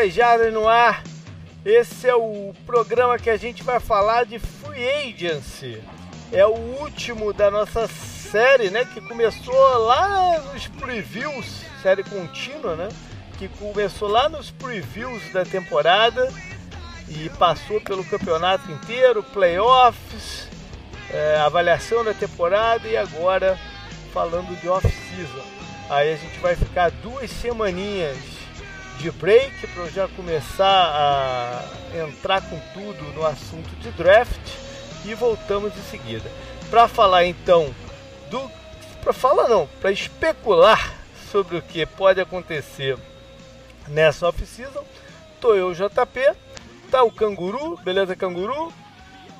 mais 10 Jardas no ar. Esse é o programa que a gente vai falar de Free Agency. É o último da nossa série, né? Que começou lá nos previews, série contínua, né? Que começou lá nos previews da temporada e passou pelo campeonato inteiro, playoffs, é, avaliação da temporada e agora falando de off-season. Aí a gente vai ficar duas semaninhas de break para eu já começar a entrar com tudo no assunto de draft e voltamos em seguida. Para falar então do para falar não, para especular sobre o que pode acontecer nessa off-season, tô eu JP, tá o Canguru, beleza Canguru?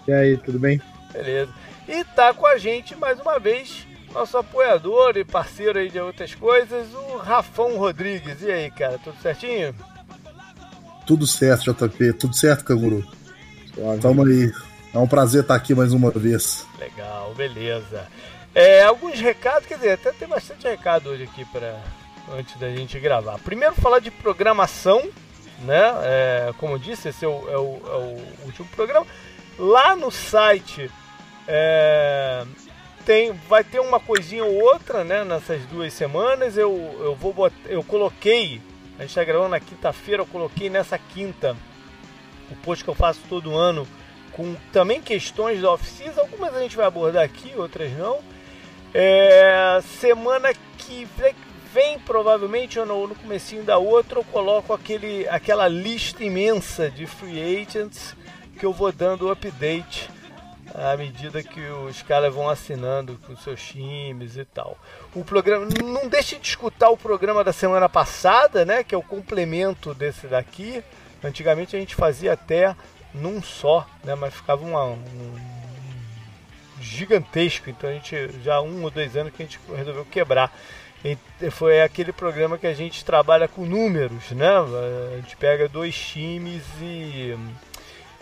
E aí, tudo bem? Beleza. E tá com a gente mais uma vez nosso apoiador e parceiro aí de outras coisas, o Rafão Rodrigues. E aí, cara, tudo certinho? Tudo certo, JP. Tudo certo, Canguru. Tamo aí. É um prazer estar aqui mais uma vez. Legal, beleza. É, alguns recados, quer dizer, até tem bastante recado hoje aqui para antes da gente gravar. Primeiro falar de programação, né? É, como eu disse, esse é o, é, o, é o, último programa. Lá no site é, tem, vai ter uma coisinha ou outra, né? Nessas duas semanas eu, eu vou botar, eu coloquei, a gente está gravando na quinta-feira, eu coloquei nessa quinta o post que eu faço todo ano com também questões da off-season, algumas a gente vai abordar aqui, outras não. É, semana que vem, vem provavelmente ou no, no comecinho da outra eu coloco aquele, aquela lista imensa de free agents que eu vou dando update à medida que os caras vão assinando com seus times e tal. O programa não deixe de escutar o programa da semana passada, né, que é o complemento desse daqui. Antigamente a gente fazia até num só, né, mas ficava uma, um gigantesco. Então a gente já há um ou dois anos que a gente resolveu quebrar. E foi aquele programa que a gente trabalha com números, né? A gente pega dois times e,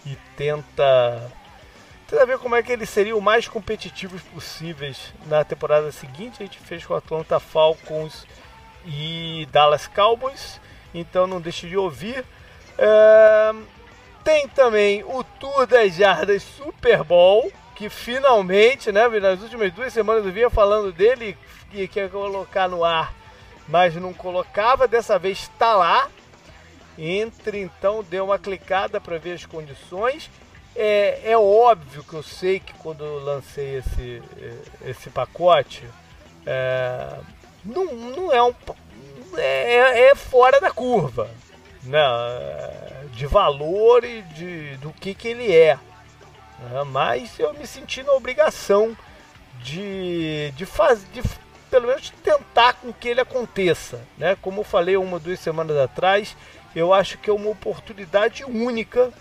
e tenta Tenta ver como é que eles seriam o mais competitivos possíveis na temporada seguinte. A gente fez com Atlanta Falcons e Dallas Cowboys. Então não deixe de ouvir. É... Tem também o Tour das Jardas Super Bowl, que finalmente, né, nas últimas duas semanas eu vinha falando dele que quer colocar no ar, mas não colocava. Dessa vez está lá. Entre então, dê uma clicada para ver as condições é, é óbvio que eu sei que quando eu lancei esse, esse pacote, é, não, não é um. É, é fora da curva né, de valor e de, do que, que ele é. Né, mas eu me senti na obrigação de, de fazer. De, pelo menos tentar com que ele aconteça. Né? Como eu falei uma ou duas semanas atrás, eu acho que é uma oportunidade única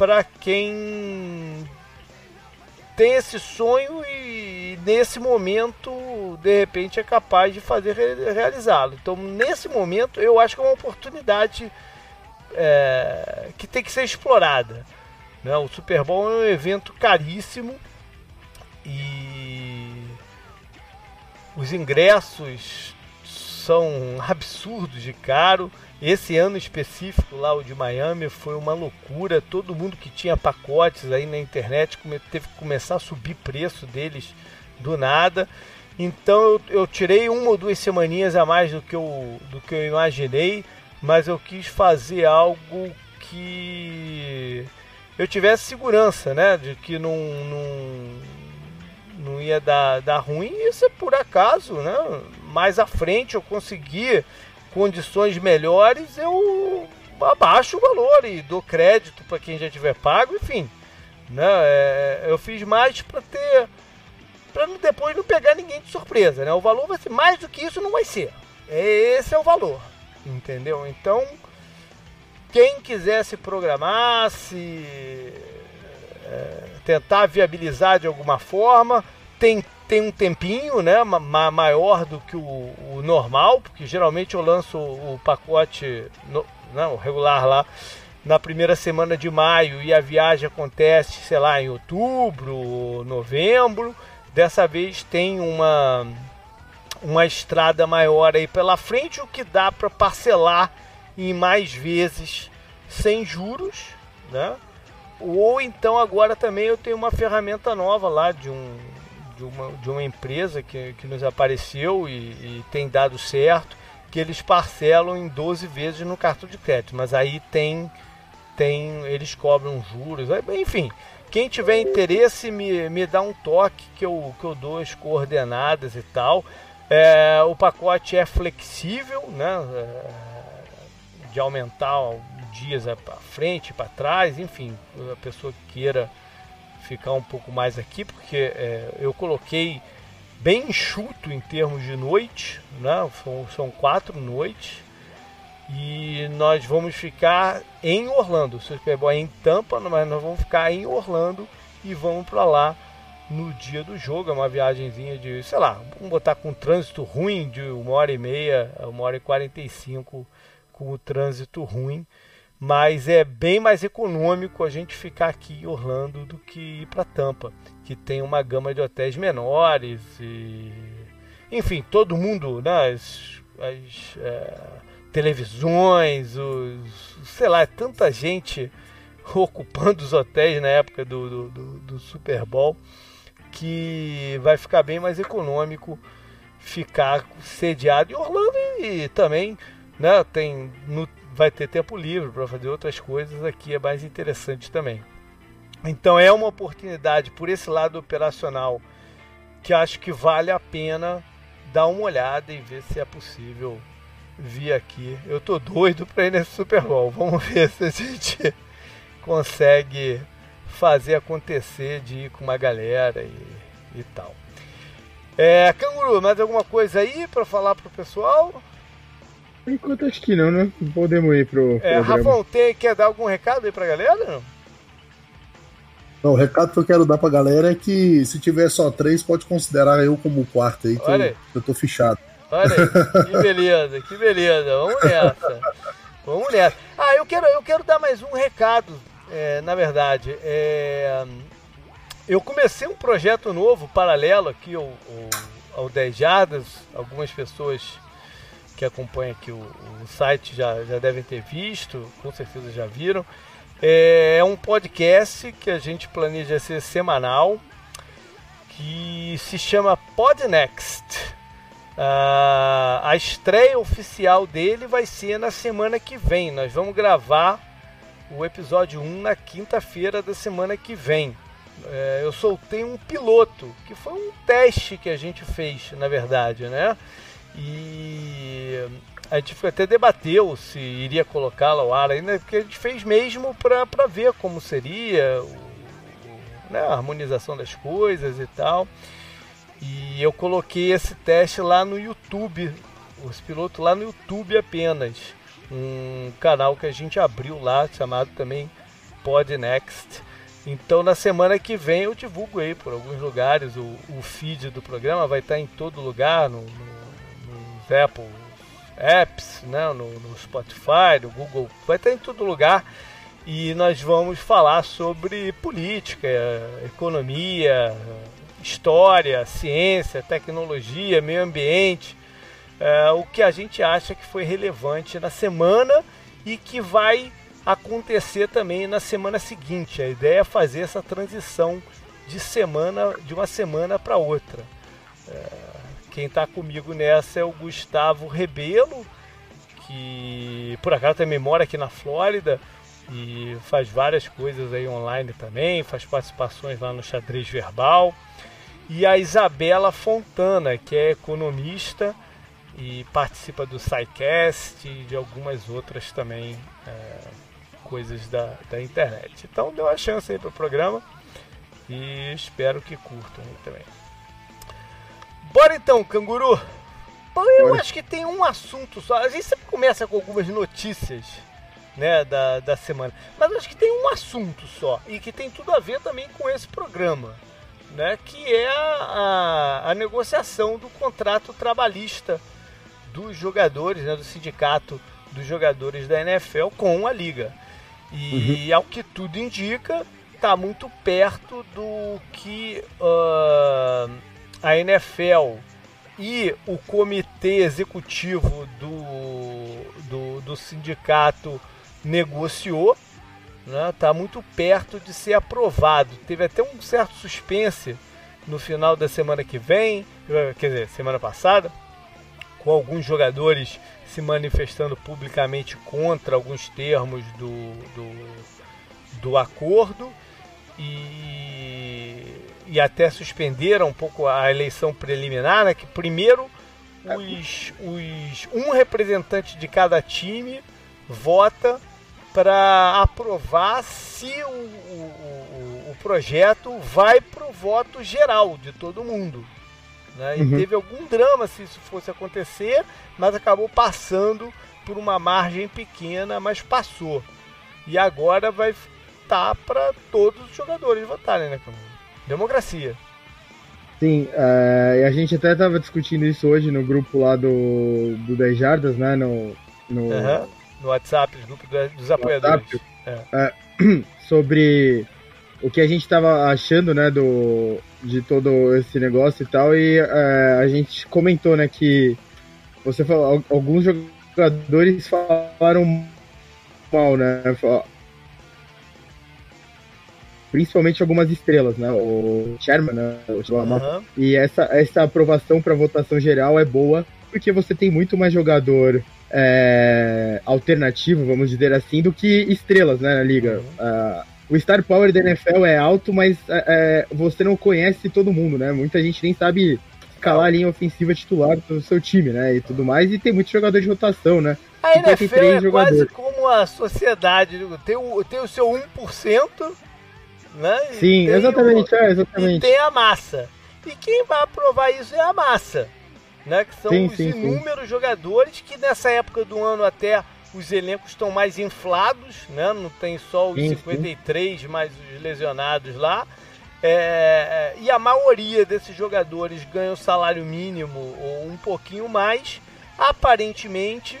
para quem tem esse sonho e nesse momento de repente é capaz de fazer realizá-lo. Então nesse momento eu acho que é uma oportunidade é, que tem que ser explorada. Né? O Super Bowl é um evento caríssimo e os ingressos são absurdos de caro. Esse ano específico lá, o de Miami, foi uma loucura. Todo mundo que tinha pacotes aí na internet teve que começar a subir preço deles do nada. Então eu, eu tirei uma ou duas semaninhas a mais do que, eu, do que eu imaginei, mas eu quis fazer algo que eu tivesse segurança, né? De que não, não, não ia dar, dar ruim. Isso é por acaso, né? Mais à frente eu consegui condições melhores, eu abaixo o valor e dou crédito para quem já tiver pago, enfim. Né? É, eu fiz mais para ter. para depois não pegar ninguém de surpresa. Né? O valor vai ser mais do que isso, não vai ser. Esse é o valor. Entendeu? Então, quem quiser se programar, se é, tentar viabilizar de alguma forma, tem tem um tempinho, né, ma maior do que o, o, normal, porque geralmente eu lanço o pacote no, não, né, regular lá na primeira semana de maio e a viagem acontece, sei lá, em outubro, novembro. Dessa vez tem uma uma estrada maior aí pela frente, o que dá para parcelar em mais vezes sem juros, né? Ou então agora também eu tenho uma ferramenta nova lá de, um, de, uma, de uma empresa que, que nos apareceu e, e tem dado certo, que eles parcelam em 12 vezes no cartão de crédito, mas aí tem, tem eles cobram juros, enfim. Quem tiver interesse, me, me dá um toque que eu, que eu dou as coordenadas e tal. É, o pacote é flexível, né? É, de aumentar dias para frente, para trás, enfim, a pessoa queira ficar um pouco mais aqui, porque é, eu coloquei bem enxuto em termos de noite, né? são, são quatro noites e nós vamos ficar em Orlando. O Super é em Tampa, mas nós vamos ficar em Orlando e vamos para lá no dia do jogo. É uma viagemzinha de, sei lá, vamos botar com trânsito ruim de uma hora e meia, uma hora e quarenta e cinco com o trânsito ruim. Mas é bem mais econômico a gente ficar aqui em Orlando do que ir para Tampa, que tem uma gama de hotéis menores e enfim, todo mundo, né, as, as é televisões, os, sei lá, tanta gente ocupando os hotéis na época do, do, do, do Super Bowl que vai ficar bem mais econômico ficar sediado em Orlando e, também né, tem, no, vai ter tempo livre para fazer outras coisas aqui é mais interessante também. Então é uma oportunidade por esse lado operacional que acho que vale a pena dar uma olhada e ver se é possível vi aqui. Eu tô doido para ir nesse Super Bowl. Vamos ver se a gente consegue fazer acontecer de ir com uma galera e, e tal. É, Canguru, mais alguma coisa aí para falar pro pessoal? Enquanto acho que não, né? Podemos ir pro. É, Rafão, tem, quer dar algum recado aí pra galera? Não? O recado que eu quero dar pra galera é que se tiver só três, pode considerar eu como quarto aí, que eu, eu tô fichado. Olha aí, que beleza, que beleza. Vamos nessa. Vamos nessa. Ah, eu quero, eu quero dar mais um recado, é, na verdade. É, eu comecei um projeto novo, paralelo aqui ao, ao, ao 10 Jardas. Algumas pessoas que acompanham aqui o, o, site já, já devem ter visto, com certeza já viram. É, é um podcast que a gente planeja ser semanal, que se chama Podnext. Uh, a estreia oficial dele vai ser na semana que vem. Nós vamos gravar o episódio 1 na quinta-feira da semana que vem. Uh, eu soltei um piloto, que foi um teste que a gente fez, na verdade, né? E a gente até debateu se iria colocá-lo ao ar ainda, porque a gente fez mesmo para ver como seria o, né, a harmonização das coisas e tal. E eu coloquei esse teste lá no YouTube, os pilotos lá no YouTube apenas. Um canal que a gente abriu lá, chamado também Podnext. Então na semana que vem eu divulgo aí por alguns lugares. O, o feed do programa vai estar em todo lugar, no, no, Apple Apps, né? no, no Spotify, no Google, vai estar em todo lugar. E nós vamos falar sobre política, economia, história, ciência, tecnologia, meio ambiente, é, o que a gente acha que foi relevante na semana e que vai acontecer também na semana seguinte. A ideia é fazer essa transição de semana de uma semana para outra. É, quem está comigo nessa é o Gustavo Rebelo, que por acaso também mora aqui na Flórida e faz várias coisas aí online também, faz participações lá no xadrez verbal e a Isabela Fontana, que é economista e participa do SciCast e de algumas outras também é, coisas da, da internet. Então deu a chance aí para o programa e espero que curtam também. Bora então, canguru! Bom, eu acho que tem um assunto só. A gente sempre começa com algumas notícias né, da, da semana, mas acho que tem um assunto só e que tem tudo a ver também com esse programa né, que é a, a, negociação do contrato trabalhista dos jogadores, né, do sindicato dos jogadores da NFL com a liga. E uhum. ao que tudo indica, está muito perto do que uh, a NFL e o comitê executivo do, do, do sindicato negociou, está né, tá muito perto de ser aprovado. Teve até um certo suspense no final da semana que vem, quer dizer, semana passada, com alguns jogadores se manifestando publicamente contra alguns termos do, do, do acordo e, e até suspenderam um pouco a eleição preliminar, né, que primeiro os, os, um representante de cada time vota para aprovar se o, o, o projeto vai para o voto geral de todo mundo. Né? E uhum. teve algum drama se isso fosse acontecer, mas acabou passando por uma margem pequena, mas passou. E agora vai estar para todos os jogadores votarem, né? Democracia. Sim, uh, a gente até estava discutindo isso hoje no grupo lá do, do 10 Jardas, né? No, no... Uhum. no WhatsApp, no grupo dos apoiadores. É. Uh, sobre o que a gente estava achando, né, do, de todo esse negócio e tal, e uh, a gente comentou, né, que você falou, alguns jogadores falaram mal, né, principalmente algumas estrelas, né, o Sherman, né, o uhum. e essa, essa aprovação para votação geral é boa, porque você tem muito mais jogador é, alternativo, vamos dizer assim, do que estrelas, né, na liga. Uhum. Uh, o Star Power da NFL é alto, mas é, é, você não conhece todo mundo, né? Muita gente nem sabe escalar a linha ofensiva titular do seu time, né? E tudo mais, e tem muito jogador de rotação, né? A NFL é quase como a sociedade, tem o, tem o seu 1%, né? Sim, exatamente, o, é, exatamente. E tem a massa. E quem vai aprovar isso é a massa, né? Que são sim, os sim, inúmeros sim. jogadores que nessa época do ano até os elencos estão mais inflados, né? Não tem só os sim, 53 sim. mais os lesionados lá. É, e a maioria desses jogadores ganham salário mínimo ou um pouquinho mais. Aparentemente,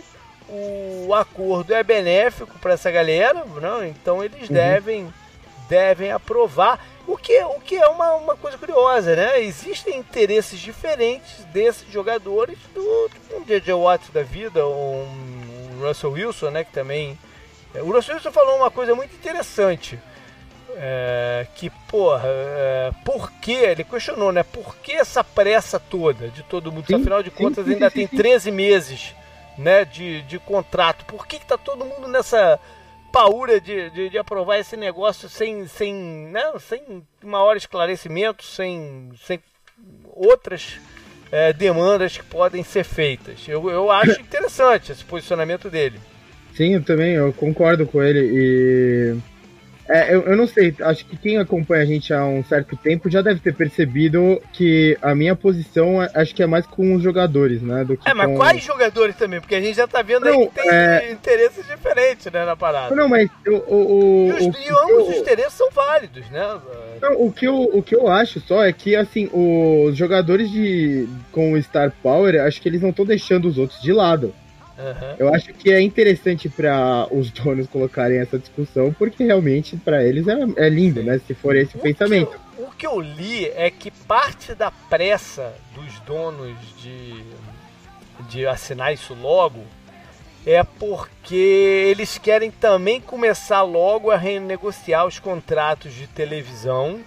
o acordo é benéfico para essa galera, não? então eles uhum. devem, devem aprovar. O que, o que é uma, uma coisa curiosa, né? Existem interesses diferentes desses jogadores do, um DJ Watts da vida, um Russell Wilson, né, que também... É, o Russell Wilson falou uma coisa muito interessante, é, que, porra, é, por que, ele questionou, né, por que essa pressa toda de todo mundo? Sim, Afinal de contas, sim, ainda sim, tem 13 meses, né, de, de contrato. Por que, que tá todo mundo nessa paura de, de, de, aprovar esse negócio sem, sem, né, sem maior esclarecimento, sem, sem outras é, demandas que podem ser feitas. Eu, eu acho interessante esse posicionamento dele. Sim, eu também, eu concordo com ele e é, eu, eu não sei, acho que quem acompanha a gente há um certo tempo já deve ter percebido que a minha posição é, acho que é mais com os jogadores, né? Do que é, mas com... quais jogadores também? Porque a gente já tá vendo não, aí que tem é... interesses diferentes, né, na parada. Não, mas o. o, e, os, o, e ambos os interesses são válidos, né? Não, o que, eu, o que eu acho só é que, assim, os jogadores de com o Star Power, acho que eles não estão deixando os outros de lado. Uhum. Eu acho que é interessante para os donos colocarem essa discussão, porque realmente para eles é, é lindo, né? Se for esse o pensamento. Que eu, o que eu li é que parte da pressa dos donos de, de assinar isso logo é porque eles querem também começar logo a renegociar os contratos de televisão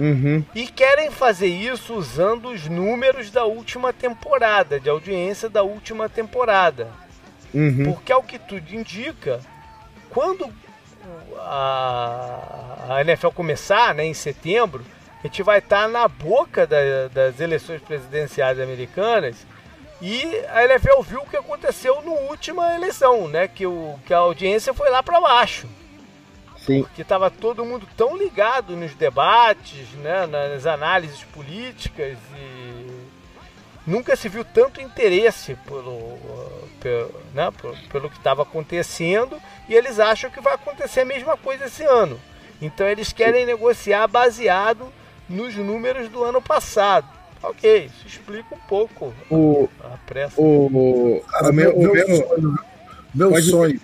Uhum. E querem fazer isso usando os números da última temporada, de audiência da última temporada. Uhum. Porque, ao que tudo indica, quando a, a NFL começar, né, em setembro, a gente vai estar na boca da, das eleições presidenciais americanas e a NFL viu o que aconteceu na última eleição, né, que, o, que a audiência foi lá para baixo. Sim. Porque estava todo mundo tão ligado nos debates, né, nas análises políticas e nunca se viu tanto interesse pelo, pelo, né, pelo que estava acontecendo e eles acham que vai acontecer a mesma coisa esse ano. Então eles querem Sim. negociar baseado nos números do ano passado. Ok, isso explica um pouco o, a pressa. O, Cara, meu, meu, meu, sonho, meu sonho,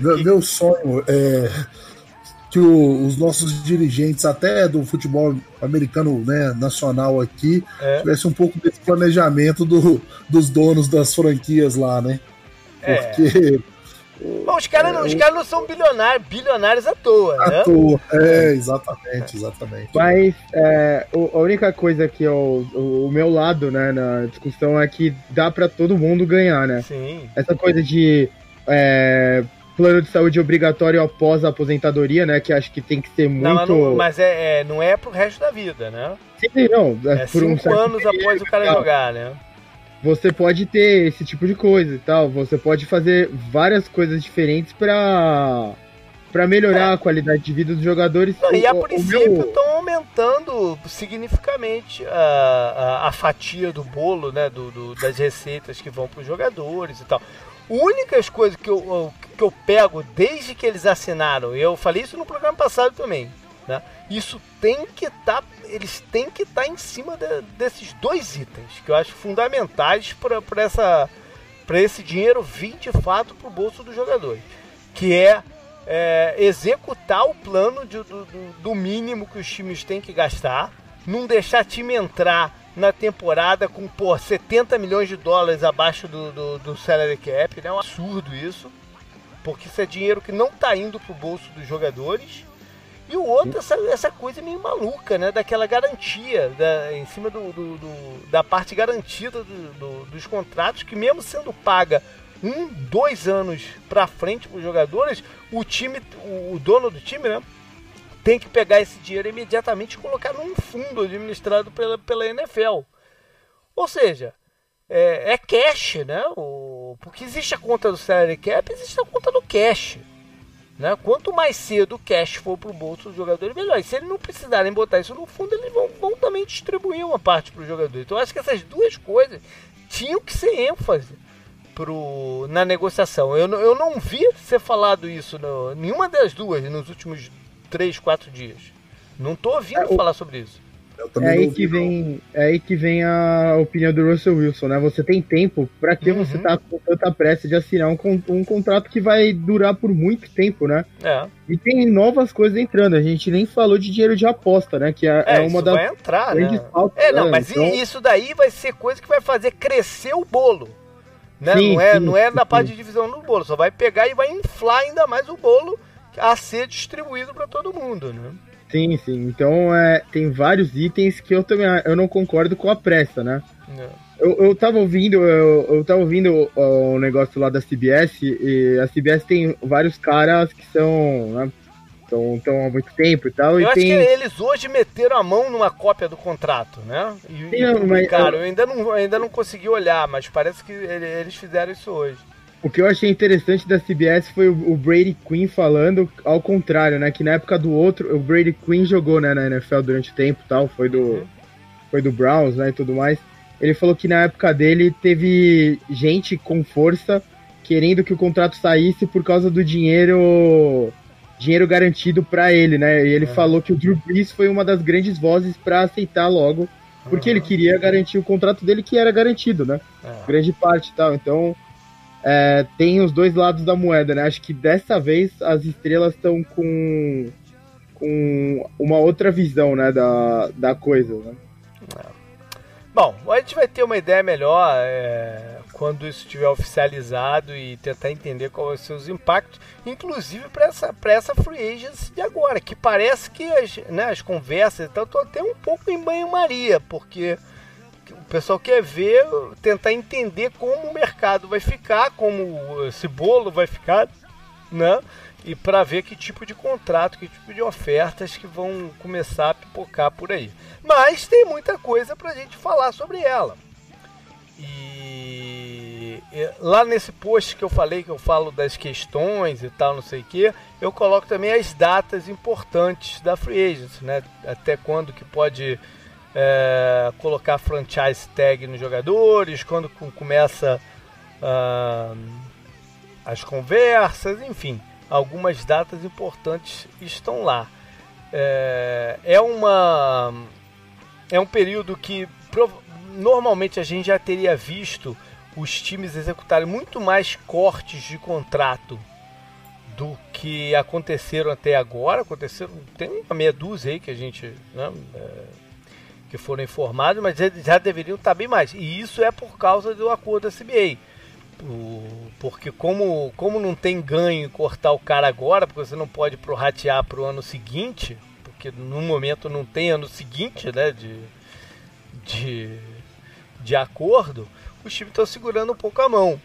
meu, meu sonho é que o, os nossos dirigentes, até do futebol americano né, nacional aqui, é. tivesse um pouco desse planejamento do, dos donos das franquias lá, né? Porque. É. Bom, os caras não, cara não são bilionários, bilionários à toa, à né? À toa, é, exatamente, exatamente. Mas é, a única coisa que eu, o, o, meu lado, né, na discussão é que dá para todo mundo ganhar, né? Sim. Essa coisa de é, plano de saúde obrigatório após a aposentadoria, né? Que acho que tem que ser muito. Não, não, mas é, é, não é pro resto da vida, né? Sim, não. É, é por cinco um anos após o cara jogar, né? Você pode ter esse tipo de coisa e tal. Você pode fazer várias coisas diferentes para para melhorar é. a qualidade de vida dos jogadores. Não, e a princípio estão meu... aumentando significativamente a, a, a, fatia do bolo, né, do, do das receitas que vão para os jogadores e tal únicas coisas que eu, que eu pego desde que eles assinaram, eu falei isso no programa passado também, né? Isso tem que estar, tá, eles têm que estar tá em cima de, desses dois itens que eu acho fundamentais para essa para esse dinheiro vir de fato para o bolso dos jogadores, que é, é executar o plano de, do, do mínimo que os times têm que gastar, não deixar time entrar na temporada com pô, 70 milhões de dólares abaixo do, do, do salary cap, né? É um absurdo isso, porque isso é dinheiro que não está indo pro bolso dos jogadores. E o outro, essa, essa coisa meio maluca, né? Daquela garantia da, em cima do, do, do da parte garantida dos contratos, que mesmo sendo paga um, dois anos para frente para os jogadores, o time, o, o dono do time, né? Tem que pegar esse dinheiro imediatamente e colocar num fundo administrado pela, pela NFL. Ou seja, é, é cash, né? O, porque existe a conta do salary cap, existe a conta do cash. Né? Quanto mais cedo o cash for para o bolso do jogador, melhor. E se eles não precisarem botar isso no fundo, eles vão, vão também distribuir uma parte para o jogador. Então, acho que essas duas coisas tinham que ser ênfase pro, na negociação. Eu, eu não vi ser falado isso, no, nenhuma das duas, nos últimos três, quatro dias. Não tô ouvindo é, falar sobre isso. É aí, que vem, é aí que vem a opinião do Russell Wilson, né? Você tem tempo, para que uhum. você tá com tanta pressa de assinar um, um contrato que vai durar por muito tempo, né? É. E tem novas coisas entrando. A gente nem falou de dinheiro de aposta, né? Que é, é, é uma das. Vai entrar, né? Faltas, é, não, né? mas então... isso daí vai ser coisa que vai fazer crescer o bolo. Né? Sim, não é, sim, não é na parte de divisão do bolo, só vai pegar e vai inflar ainda mais o bolo a ser distribuído para todo mundo, né? Sim, sim. Então é, tem vários itens que eu também eu não concordo com a pressa, né? É. Eu, eu tava ouvindo, eu, eu tava ouvindo o, o, negócio lá da CBS, e a CBS tem vários caras que são, né, estão há muito tempo e tal. Eu e acho tem... que eles hoje meteram a mão numa cópia do contrato, né? E, Sim, e. Mas... Eu ainda não, ainda não consegui olhar, mas parece que eles fizeram isso hoje. O que eu achei interessante da CBS foi o, Brady Quinn falando ao contrário, né? Que na época do outro, o Brady Quinn jogou né, na NFL durante o tempo tal, foi do, uhum. foi do Browns, né, e tudo mais. Ele falou que na época dele teve gente com força querendo que o contrato saísse por causa do dinheiro dinheiro garantido para ele, né? E ele uhum. falou que o Drew Brees foi uma das grandes vozes para aceitar logo, porque uhum. ele queria garantir o contrato dele que era garantido, né? É. Grande parte e tal. Então, é, tem os dois lados da moeda, né? Acho que dessa vez as estrelas estão com, com uma outra visão, né, da, da coisa, né? É. Bom, a gente vai ter uma ideia melhor é, quando isso estiver oficializado e tentar entender quais os impactos, inclusive para essa, essa free agency de agora, que parece que as, né, as conversas estão até um pouco em banho-maria, porque o pessoal quer ver, tentar entender como o mercado vai ficar, como esse bolo vai ficar, né? E para ver que tipo de contrato, que tipo de ofertas que vão começar a pipocar por aí. Mas tem muita coisa para a gente falar sobre ela. E lá nesse post que eu falei, que eu falo das questões e tal, não sei o que, eu coloco também as datas importantes da Free Agents, né? Até quando que pode é, colocar franchise tag nos jogadores, quando começa uh, as conversas, enfim, algumas datas importantes estão lá. É, é uma é um período que normalmente a gente já teria visto os times executarem muito mais cortes de contrato do que aconteceram até agora. Aconteceram, tem uma meia dúzia aí que a gente né, é, que foram informados, mas eles já deveriam estar bem mais. E isso é por causa do acordo da CBA. porque como, como não tem ganho cortar o cara agora, porque você não pode prorratear para o ano seguinte, porque no momento não tem ano seguinte né, de, de, de acordo, os times estão segurando um pouco a mão.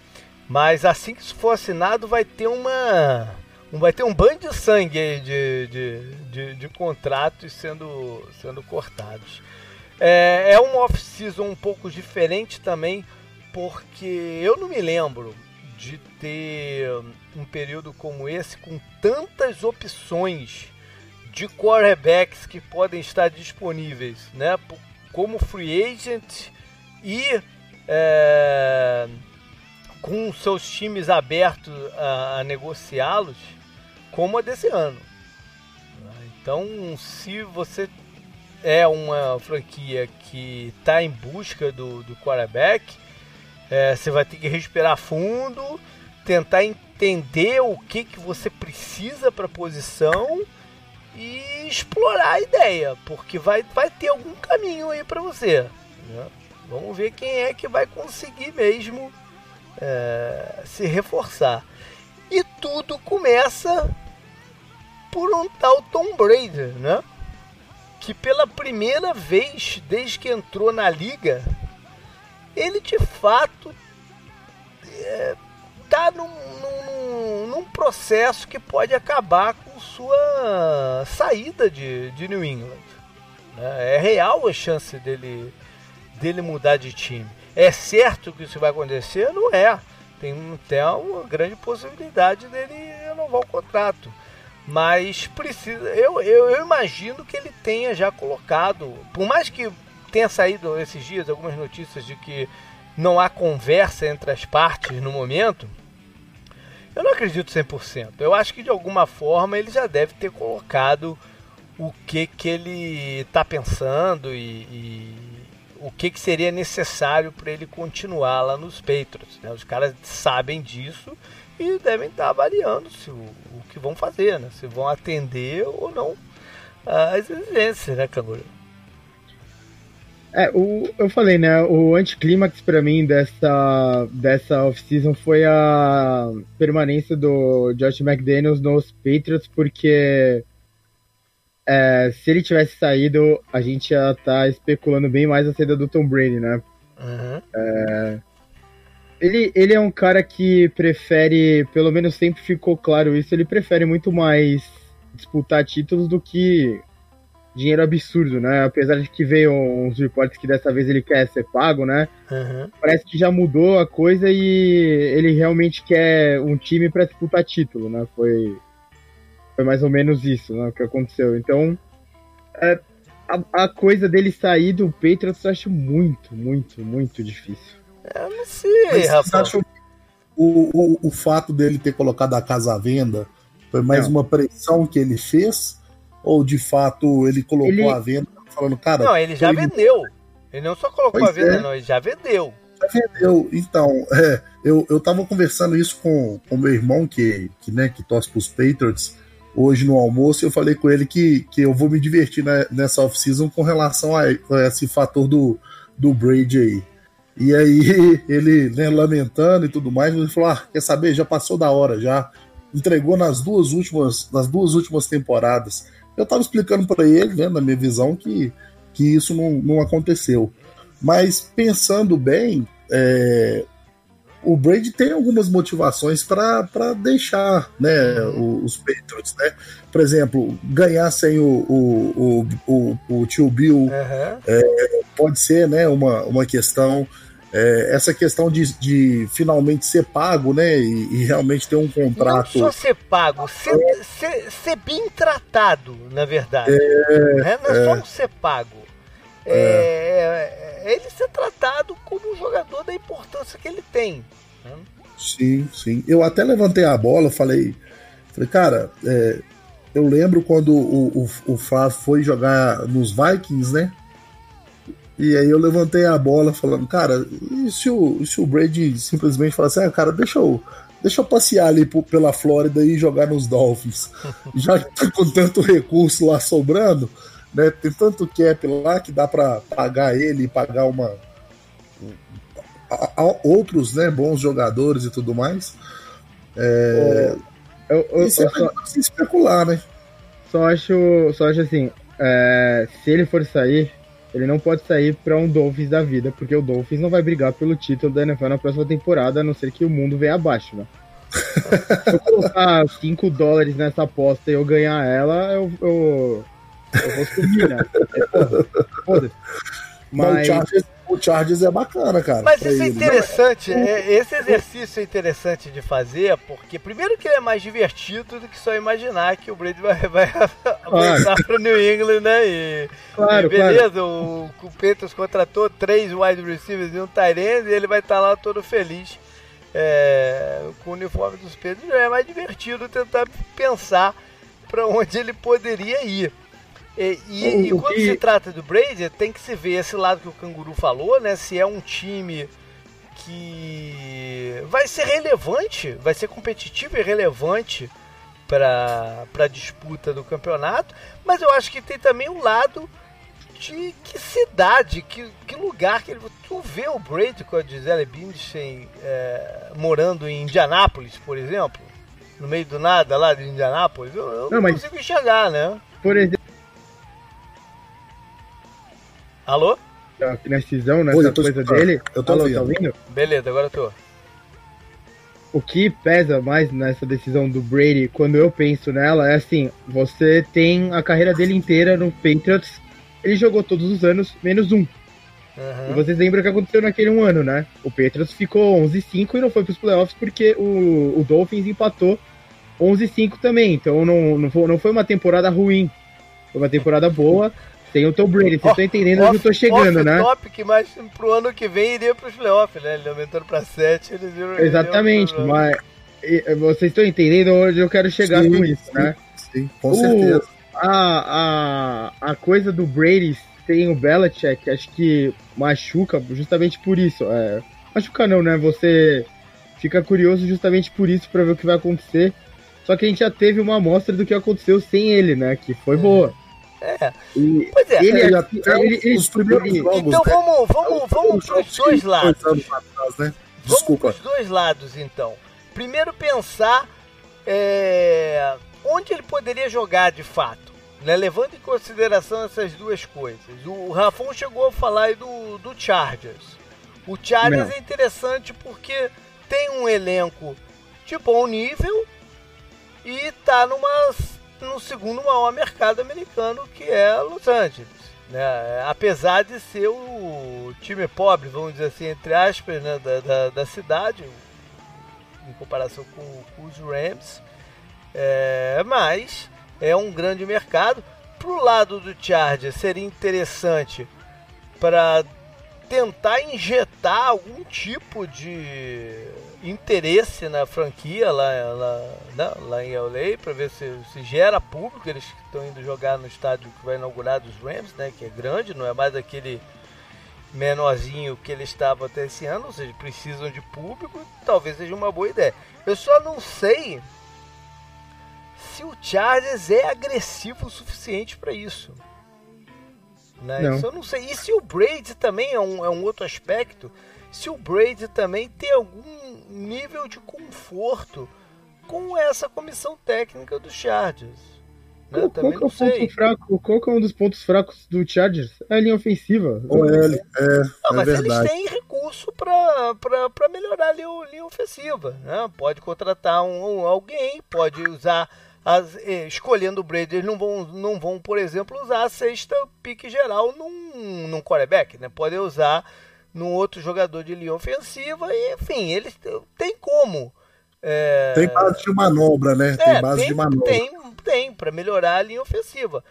Mas assim que isso for assinado, vai ter uma. Vai ter um banho de sangue de, de, de, de contratos sendo, sendo cortados. É, é uma off-season um pouco diferente também, porque eu não me lembro de ter um período como esse com tantas opções de quarterbacks que podem estar disponíveis, né? Como free agent e é, com seus times abertos a, a negociá-los, como a desse ano. Então, se você é uma franquia que está em busca do, do quarterback, é, você vai ter que respirar fundo, tentar entender o que, que você precisa para a posição e explorar a ideia, porque vai, vai ter algum caminho aí para você. Né? Vamos ver quem é que vai conseguir mesmo é, se reforçar. E tudo começa por um tal Tom Brady, né? Que pela primeira vez desde que entrou na liga ele de fato está é, num, num, num, processo que pode acabar com sua saída de, de New England. Né? É real a chance dele, dele mudar de time. É certo que isso vai acontecer? Não é. Tem até uma grande possibilidade dele renovar o contrato. Mas precisa. Eu, eu, eu imagino que ele tenha já colocado. Por mais que tenha saído esses dias algumas notícias de que não há conversa entre as partes no momento, eu não acredito 100%. Eu acho que de alguma forma ele já deve ter colocado o que, que ele está pensando e, e, o que, que seria necessário para ele continuar lá nos Patriots. Né? Os caras sabem disso e devem estar avaliando se o, o que vão fazer, né? se vão atender ou não as exigências, né, Canguru? É, o, eu falei, né? O anticlímax para mim dessa, dessa off-season foi a permanência do Josh McDaniels nos Patriots, porque é, se ele tivesse saído, a gente já tá especulando bem mais a saída do Tom Brady, né? Uhum. É, ele, ele é um cara que prefere, pelo menos sempre ficou claro isso, ele prefere muito mais disputar títulos do que dinheiro absurdo, né? Apesar de que veio uns reportes que dessa vez ele quer ser pago, né? Uhum. Parece que já mudou a coisa e ele realmente quer um time para disputar título, né? Foi, foi mais ou menos isso né, que aconteceu. Então, é, a, a, coisa dele sair do Patriots eu acho muito, muito, muito difícil. Eu não sei, Mas rapaz. Acham o, o, o fato dele ter colocado a casa à venda foi mais não. uma pressão que ele fez? Ou de fato ele colocou ele... a venda falando, cara. Não, ele já vendeu. Ele não só colocou pois a venda, é. não, ele já vendeu. Já vendeu. Então, é, eu, eu tava conversando isso com o meu irmão, que, que, né, que torce pros Patriots, hoje no almoço, e eu falei com ele que, que eu vou me divertir né, nessa off-season com relação a, a, esse fator do, do Brady aí. E aí, ele né, lamentando e tudo mais, ele falou: ah, quer saber? Já passou da hora já. Entregou nas duas últimas, nas duas últimas temporadas. Eu estava explicando para ele, né, na minha visão, que, que isso não, não aconteceu. Mas pensando bem, é, o Brady tem algumas motivações para deixar né, os Patriots, né? Por exemplo, ganhar sem o, o, o, o, o tio Bill uhum. é, pode ser né, uma, uma questão é, essa questão de, de finalmente ser pago, né? E, e, realmente ter um contrato. Não só ser pago, ser, ser, ser bem tratado, na verdade. É, né? Não é, só é. ser pago. É. é, é, ele ser tratado como um jogador da importância que ele tem. Né? Sim, sim. Eu até levantei a bola, falei, falei, cara, eu lembro quando o, o, o Flávio foi jogar nos Vikings, né? E aí eu levantei a bola falando, cara, e se o, se o Brady simplesmente falasse, ah, cara, deixa eu, deixa eu passear ali pela Flórida e jogar nos Dolphins. Já tá com tanto recurso lá sobrando, né? Tem tanto cap lá que dá para pagar ele e pagar uma há, há outros né, bons jogadores e tudo mais. É, eu, eu, isso eu, é só, especular, né? Só acho, só acho assim, é, se ele for sair, ele não pode sair para um Dolphins da vida, porque o Dolphins não vai brigar pelo título da NFL na próxima temporada, a não ser que o mundo venha abaixo, né? Se eu colocar 5 dólares nessa aposta e eu ganhar ela, eu, eu, eu vou subir, né? É, foda-se. Mas... o Chargers é bacana, cara. Mas isso é interessante, é, esse exercício é interessante de fazer, porque primeiro que ele é mais divertido do que só imaginar que o Brady vai, vai voltar para New England, né? E, claro, e beleza, claro. o, o Peters contratou três wide receivers e um tight end, e ele vai estar tá lá todo feliz é, com o uniforme dos Pedros. É mais divertido tentar pensar para onde ele poderia ir. E, e, e quando se trata do Brady, tem que se ver esse lado que o Canguru falou, né? Se é um time que vai ser relevante, vai ser competitivo e relevante para a disputa do campeonato, mas eu acho que tem também um lado de que cidade, que, que lugar que ele. Tu vê o Brady com a Gisele Bündchen é, morando em Indianápolis, por exemplo? No meio do nada lá de Indianápolis? Eu, eu não, não mas... consigo enxergar, né? Por exemplo. Alô? Aqui na decisão, nessa Oi, coisa dele. Eu tô Alô, ouvindo. tá ouvindo? Beleza, agora eu tô. O que pesa mais nessa decisão do Brady, quando eu penso nela, é assim: você tem a carreira dele inteira no Patriots, ele jogou todos os anos, menos um. Uhum. E vocês lembram o que aconteceu naquele um ano, né? O Patriots ficou 11-5 e não foi pros playoffs porque o, o Dolphins empatou 11-5 também. Então não, não, foi, não foi uma temporada ruim. Foi uma temporada boa. Tem o Tom Brady, vocês estão entendendo onde eu tô chegando, né? top mas pro ano que vem iria pros playoffs, né? Ele aumentando pra 7, eles viram. Exatamente, mas vocês estão entendendo onde eu quero chegar sim, com isso, né? Sim, com o, certeza. A, a, a coisa do Brady tem o Belichick, acho que machuca justamente por isso. É, machuca não, né? Você fica curioso justamente por isso para ver o que vai acontecer. Só que a gente já teve uma amostra do que aconteceu sem ele, né? Que foi é. boa. É. E pois é. Ele, ele, ele, os primeiros ele, jogos, então né? vamos, vamos, vamos para os dois lados. Atrás, né? Desculpa. Vamos para os dois lados, então. Primeiro pensar é, onde ele poderia jogar de fato. Né? Levando em consideração essas duas coisas. O Rafon chegou a falar aí do, do Chargers. O Chargers Não. é interessante porque tem um elenco de bom nível e tá numa no segundo maior mercado americano, que é Los Angeles. Né? Apesar de ser o time pobre, vamos dizer assim, entre aspas, né? da, da, da cidade, em comparação com, com os Rams, é, mas é um grande mercado. Para o lado do Charger, seria interessante para tentar injetar algum tipo de interesse na franquia lá, lá, né, lá em LA para ver se, se gera público. Eles estão indo jogar no estádio que vai inaugurar dos Rams, né, que é grande, não é mais aquele menorzinho que ele estava até esse ano, ou seja, precisam de público, talvez seja uma boa ideia. Eu só não sei se o Chargers é agressivo o suficiente para isso. Né? Não. Isso eu não sei. E se o Brady também é um, é um outro aspecto, se o Brady também tem algum nível de conforto com essa comissão técnica do Chargers. Né? Qual, qual, é o ponto fraco, qual é um dos pontos fracos do Chargers? É a linha ofensiva. O L, é, não, é mas verdade. eles têm recurso para melhorar a linha, linha ofensiva. Né? Pode contratar um, um, alguém, pode usar. As, eh, escolhendo o Brady, eles não vão, não vão, por exemplo, usar a sexta pique geral num, num quarterback. Né? Podem usar num outro jogador de linha ofensiva, e enfim, eles têm como. É... Tem base de manobra, né? É, tem base tem, de manobra. Tem, tem para melhorar a linha ofensiva.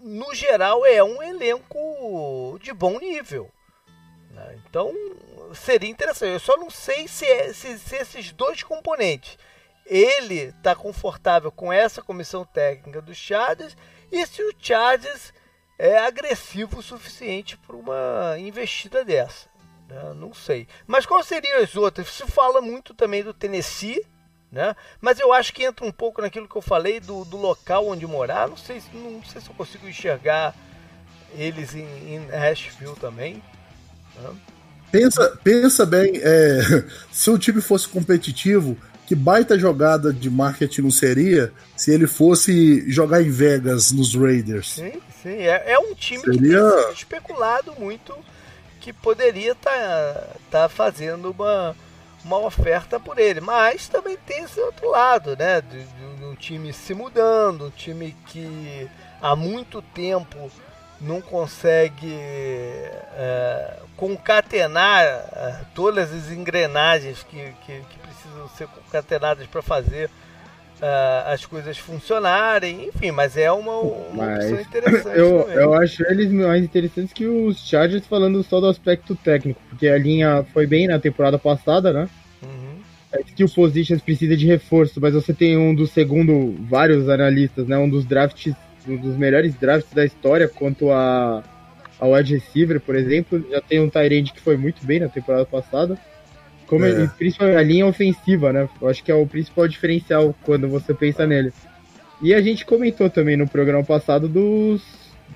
No geral, é um elenco de bom nível. Né? Então, seria interessante. Eu só não sei se, é, se, se esses dois componentes ele está confortável com essa comissão técnica do Chargers e se o Chargers é agressivo o suficiente para uma investida dessa. Né? Não sei. Mas quais seriam as outras? Se fala muito também do Tennessee, né? Mas eu acho que entra um pouco naquilo que eu falei do, do local onde morar. Não sei, não sei se eu consigo enxergar eles em, em Nashville também. Né? Pensa, pensa bem, é, se o time fosse competitivo, que baita jogada de marketing não seria se ele fosse jogar em Vegas nos Raiders? Sim, sim. É, é um time seria... que tem especulado muito que poderia estar tá, tá fazendo uma, uma oferta por ele. Mas também tem esse outro lado, né? De, de um time se mudando, um time que há muito tempo não consegue é, concatenar é, todas as engrenagens que, que, que precisam ser concatenadas para fazer uh, as coisas funcionarem, enfim, mas é uma, uma mas, opção interessante. Eu, eu acho eles mais interessantes que os Chargers falando só do aspecto técnico, porque a linha foi bem na temporada passada, né? Uhum. É, skill positions precisa de reforço, mas você tem um dos segundo vários analistas, né? Um dos drafts, um dos melhores drafts da história quanto a ao wide receiver, por exemplo, já tem um Tyrande que foi muito bem na temporada passada. Como é. ele, principalmente a linha ofensiva, né? Eu acho que é o principal diferencial quando você pensa nele. E a gente comentou também no programa passado dos,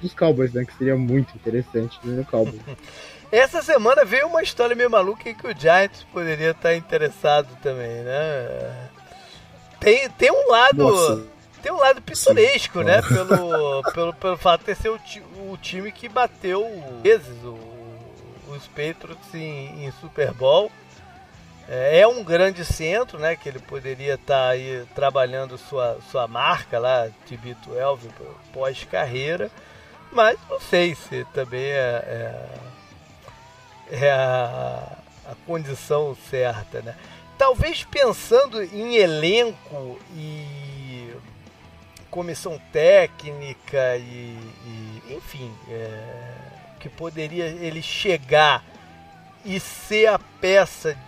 dos Cowboys, né? Que seria muito interessante no Cowboys. Essa semana veio uma história meio maluca em que o Giants poderia estar interessado também, né? Tem, tem um lado. Nossa. Tem um lado pitoresco, Sim. né? Pelo, pelo, pelo fato de sido o, o time que bateu vezes o, os Patriots em, em Super Bowl. É, é um grande centro, né? Que ele poderia estar tá aí trabalhando sua, sua marca lá, Tibito Elvio, pós-carreira. Mas não sei se também é, é, é a, a, condição certa, né? Talvez pensando em elenco e comissão técnica e, e enfim, é, que poderia ele chegar e ser a peça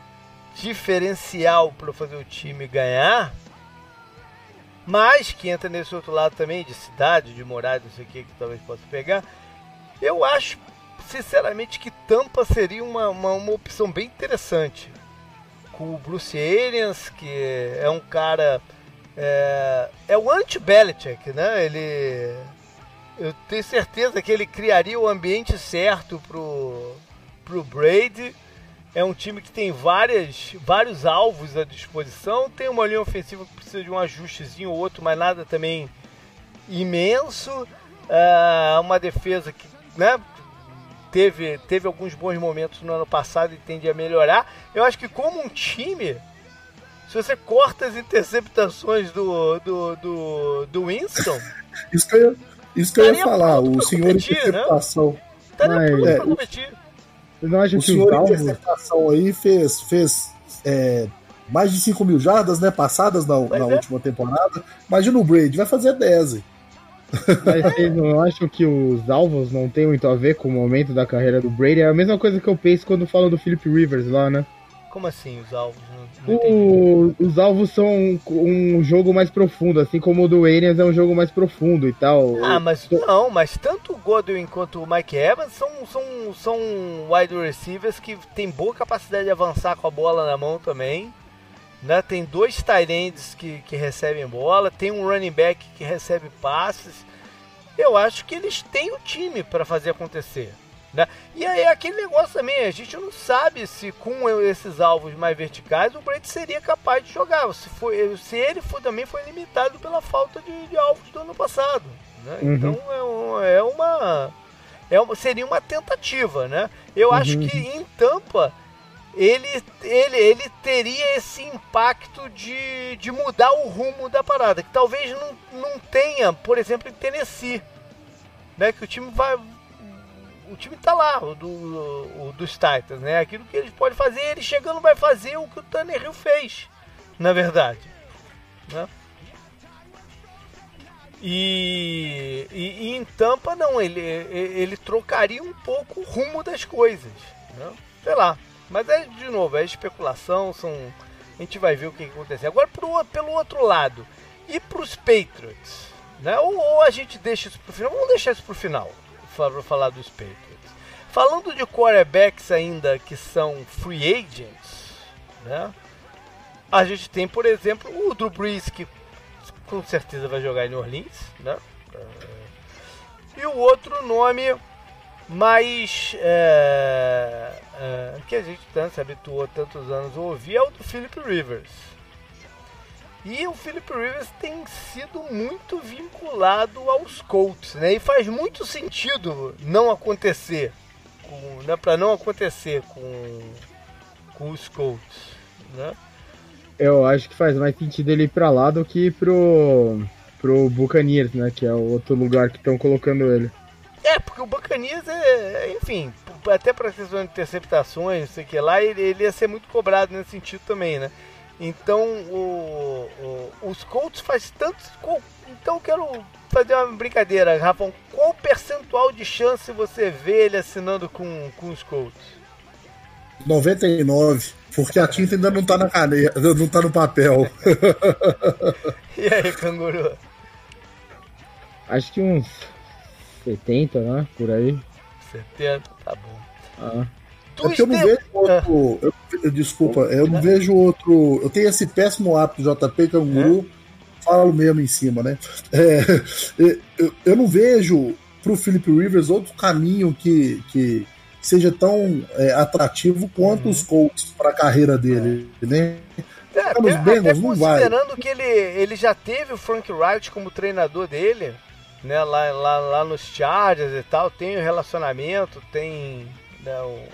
diferencial para fazer o time ganhar, mas que entra nesse outro lado também de cidade, de morar, não sei o que, que talvez possa pegar. Eu acho, sinceramente, que Tampa seria uma, uma, uma opção bem interessante. Com o Bruce Arians, que é um cara. É, é o anti-Belichick, né? Ele. Eu tenho certeza que ele criaria o ambiente certo pro, pro Brady é um time que tem várias, vários alvos à disposição. Tem uma linha ofensiva que precisa de um ajustezinho ou outro, mas nada também imenso. É uma defesa que né, teve, teve alguns bons momentos no ano passado e tende a melhorar. Eu acho que como um time, se você corta as interceptações do, do, do, do Winston... isso que eu, isso que eu ia falar, o senhor competir, interceptação. Né? Mas, é, competir. Eu não acho o que senhor o interceptação aí fez, fez é, mais de 5 mil jardas, né? Passadas na, na é. última temporada. Imagina o Brady, vai fazer 10. Mas vocês não acham que os alvos não tem muito a ver com o momento da carreira do Brady? É a mesma coisa que eu penso quando falo do Philip Rivers lá, né? Como assim os alvos? Não o, os alvos são um, um, jogo mais profundo, assim como o do Arians é um jogo mais profundo e tal. Ah, mas não, mas tanto o Godwin quanto o Mike Evans são, são, são wide receivers que tem boa capacidade de avançar com a bola na mão também. Né? Tem dois tight ends que, que recebem bola, tem um running back que recebe passes. Eu acho que eles têm o time para fazer acontecer. Né? E aí aquele negócio também, a gente não sabe se com esses alvos mais verticais o Brady seria capaz de jogar. Se, foi, se ele for, também foi limitado pela falta de, de alvos do ano passado. Né? Uhum. Então é, um, é, uma, é uma. Seria uma tentativa, né? Eu uhum. acho que em Tampa ele, ele, ele teria esse impacto de, de mudar o rumo da parada, que talvez não, não tenha, por exemplo, em Tennessee. Né, que o time vai, o time tá lá, o, do, o dos Titans, né? Aquilo que eles podem fazer, ele chegando vai fazer o que o Tannehill fez, na verdade. Né? E, e, e, em Tampa não, ele, ele trocaria um pouco o rumo das coisas. Né? Sei lá. Mas é de novo, é especulação, são. A gente vai ver o que, que acontecer. Agora pro, pelo outro lado, e pros Patriots? Né? Ou, ou a gente deixa isso pro final? Vamos deixar isso pro final para falar dos Patriots. Falando de quarterbacks ainda que são free agents, né? A gente tem, por exemplo, o Drew Brees, que com certeza vai jogar em New Orleans, né? E o outro nome Mas é, é, que a gente tanto se habituou tantos anos a ouvir é o do Philip Rivers. E o Philip Rivers tem sido muito vinculado aos Colts, né? E faz muito sentido não acontecer, né? para não acontecer com, com os Colts, né? Eu acho que faz mais sentido ele ir para lá do que pro pro Buccaneers, né? Que é o outro lugar que estão colocando ele. É, porque o Buccaneers é, enfim, até para questão de interceptações, não sei o que lá, ele, ele, ia ser muito cobrado nesse sentido também, né? Então, o, o, os Colts faz tantos. Então, eu quero fazer uma brincadeira, Rafa. Qual percentual de chance você vê ele assinando com, com os Colts? 99, porque a tinta ainda não tá na caneta, não tá no papel. e aí, canguru? Acho que uns 70, né? Por aí. 70, tá bom. Ah. É porque eu não vejo outro. Eu, eu, desculpa, eu não vejo outro. Eu tenho esse péssimo hábito, JP Canguru, é? falo mesmo em cima, né? É, eu, eu não vejo pro Philip Rivers outro caminho que, que seja tão é, atrativo quanto uhum. os Colts para a carreira dele, né? É, até, Bengals, até considerando que ele, ele já teve o Frank Wright como treinador dele, né, lá, lá, lá nos Chargers e tal, tem o relacionamento, tem né, o, é,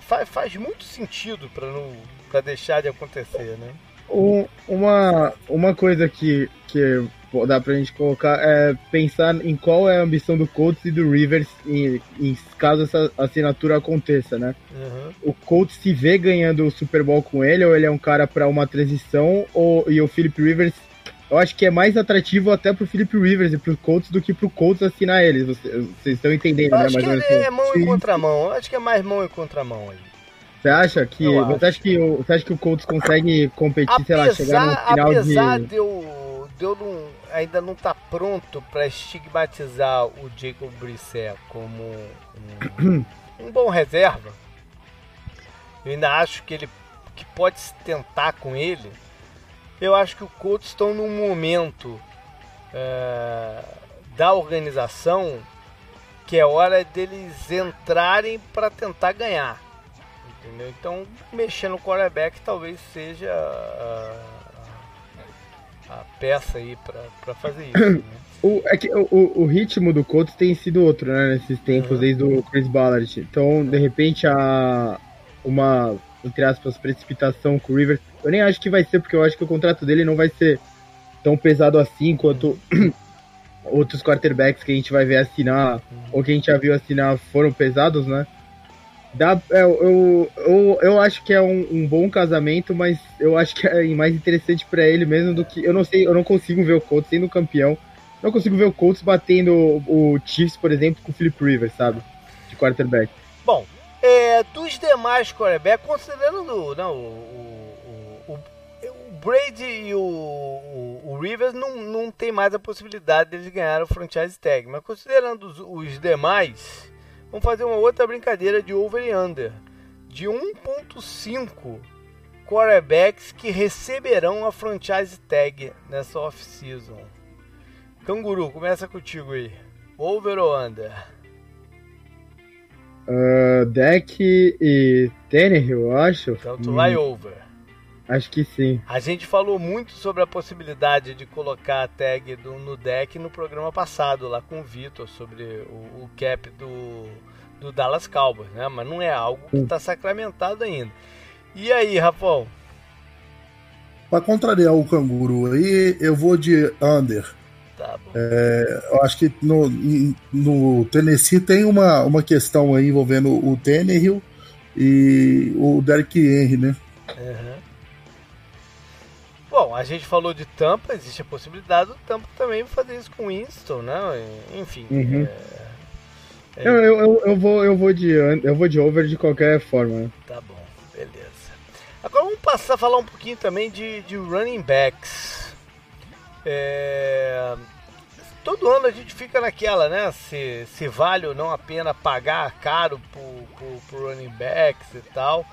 faz, faz muito sentido para não para deixar de acontecer, né? Um, uma, uma coisa que, que dá pra gente colocar é pensar em qual é a ambição do Colts e do Rivers em, em caso essa assinatura aconteça, né? Uhum. O Colts se vê ganhando o Super Bowl com ele, ou ele é um cara para uma transição, ou, e o Philip Rivers eu acho que é mais atrativo até pro Philip Rivers e pro Colts do que pro Colts assinar eles. Vocês, vocês estão entendendo, eu né? Acho que é, é mão Sim. e contramão. Eu acho que é mais mão e contramão aí. Você acha que você acha que o você acha que o Colts consegue competir, apesar, sei lá, chegar no final apesar de de eu, de eu não, ainda não tá pronto para estigmatizar o Jacob Brissett como um, um bom reserva. Eu ainda acho que ele que pode se tentar com ele eu acho que o Colts estão num momento é, da organização que é hora deles entrarem para tentar ganhar. Entendeu? Então, mexer no quarterback talvez seja a, a, peça aí para fazer isso. Né? O, é que, o, o ritmo do Colts tem sido outro, né, nesses tempos, uhum. desde o Chris Ballard. Então, de repente, a, uma, entre aspas, precipitação com o River eu nem acho que vai ser, porque eu acho que o contrato dele não vai ser tão pesado assim quanto outros quarterbacks que a gente vai ver assinar, ou que a gente já viu assinar, foram pesados, né? Dá, é, eu, eu, eu acho que é um, um, bom casamento, mas eu acho que é mais interessante para ele mesmo do que. Eu não sei, eu não consigo ver o Colts sendo campeão. Não consigo ver o Colts batendo o, o Chiefs, por exemplo, com o Philip Rivers, sabe? De quarterback. Bom, é, dos demais quarterbacks, considerando não, o, Brady e o, o, o, Rivers não, não tem mais a possibilidade de ganhar o franchise tag. Mas considerando os, os demais, vamos fazer uma outra brincadeira de over e under. De 1.5 quarterbacks que receberão a franchise tag nessa off-season. Canguru, começa contigo aí. Over ou under? Uh, deck e Tannehill, eu acho. Então tu hum. vai over. Acho que sim. A gente falou muito sobre a possibilidade de colocar a tag do, no deck no programa passado, lá com o Vitor, sobre o, o, cap do, do Dallas Cowboys, né? Mas não é algo que está sacramentado ainda. E aí, Rafão? Para contrariar o canguru aí, eu vou de under. Tá. É, eu acho que no, no Tennessee tem uma, uma questão aí envolvendo o Tannehill e o Derek Henry, né? Uhum. Bom, a gente falou de Tampa, existe a possibilidade do Tampa também fazer isso com Winston, né? Enfim. Uhum. É... É... Eu, eu, eu, vou, eu, vou de, eu vou de over de qualquer forma. Tá bom, beleza. Agora vamos passar a falar um pouquinho também de, de running backs. É... Todo ano a gente fica naquela, né? Se, se vale ou não a pena pagar caro por, por, por running backs e tal.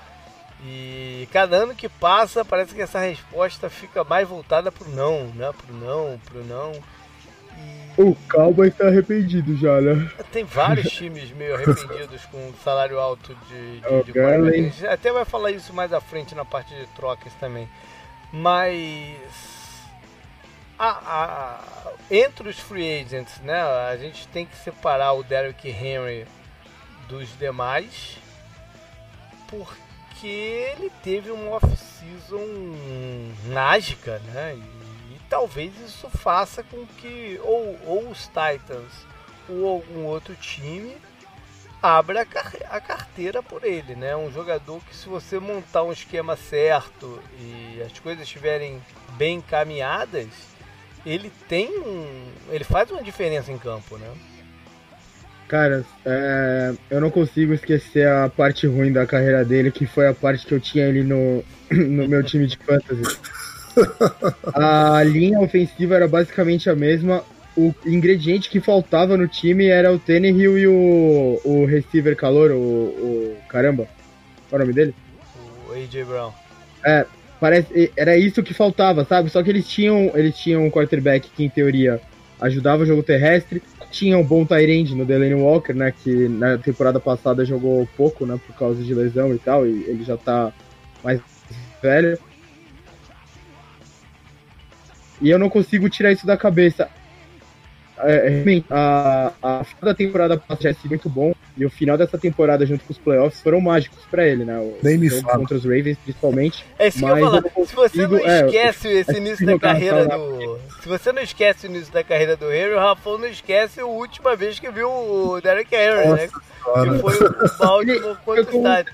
E cada ano que passa, parece que essa resposta fica mais voltada pro não, né? Pro não, pro não. O Cowboy tá arrependido já, né? Tem vários times meio arrependidos com salário alto de, de, de A gente até vai falar isso mais à frente na parte de trocas também. Mas a, a, entre os free agents, né, a gente tem que separar o Derrick Henry dos demais, porque ele teve uma off-season mágica, né? E, e, talvez isso faça com que ou, ou os Titans ou algum outro time abra a carteira por ele, né? Um jogador que se você montar um esquema certo e as coisas estiverem bem encaminhadas, ele tem um, ele faz uma diferença em campo, né? Cara, é, eu não consigo esquecer a parte ruim da carreira dele, que foi a parte que eu tinha ele no, no meu time de fantasy. A linha ofensiva era basicamente a mesma. O ingrediente que faltava no time era o Tannehill e o, o receiver calor, o, o. Caramba, qual é o nome dele? O AJ Brown. É, parece, era isso que faltava, sabe? Só que eles tinham, eles tinham um quarterback que, em teoria, ajudava o jogo terrestre. Tinha um bom Tyrande no Delaney Walker, né? Que na temporada passada jogou pouco, né? Por causa de lesão e tal. E ele já tá mais velho. E eu não consigo tirar isso da cabeça. É, realmente, a, a final da temporada passada sido muito bom. E o final dessa temporada, junto com os playoffs, foram mágicos pra ele, né? O Nem me fala. Contra os Ravens, principalmente. É isso que eu falar. Se você não é, esquece é, esse início da carreira do. Se você não esquece o início da carreira do Henry, o Rafão não esquece a última vez que viu o Derek Henry, né? Que foi o Baltimore contra o estádio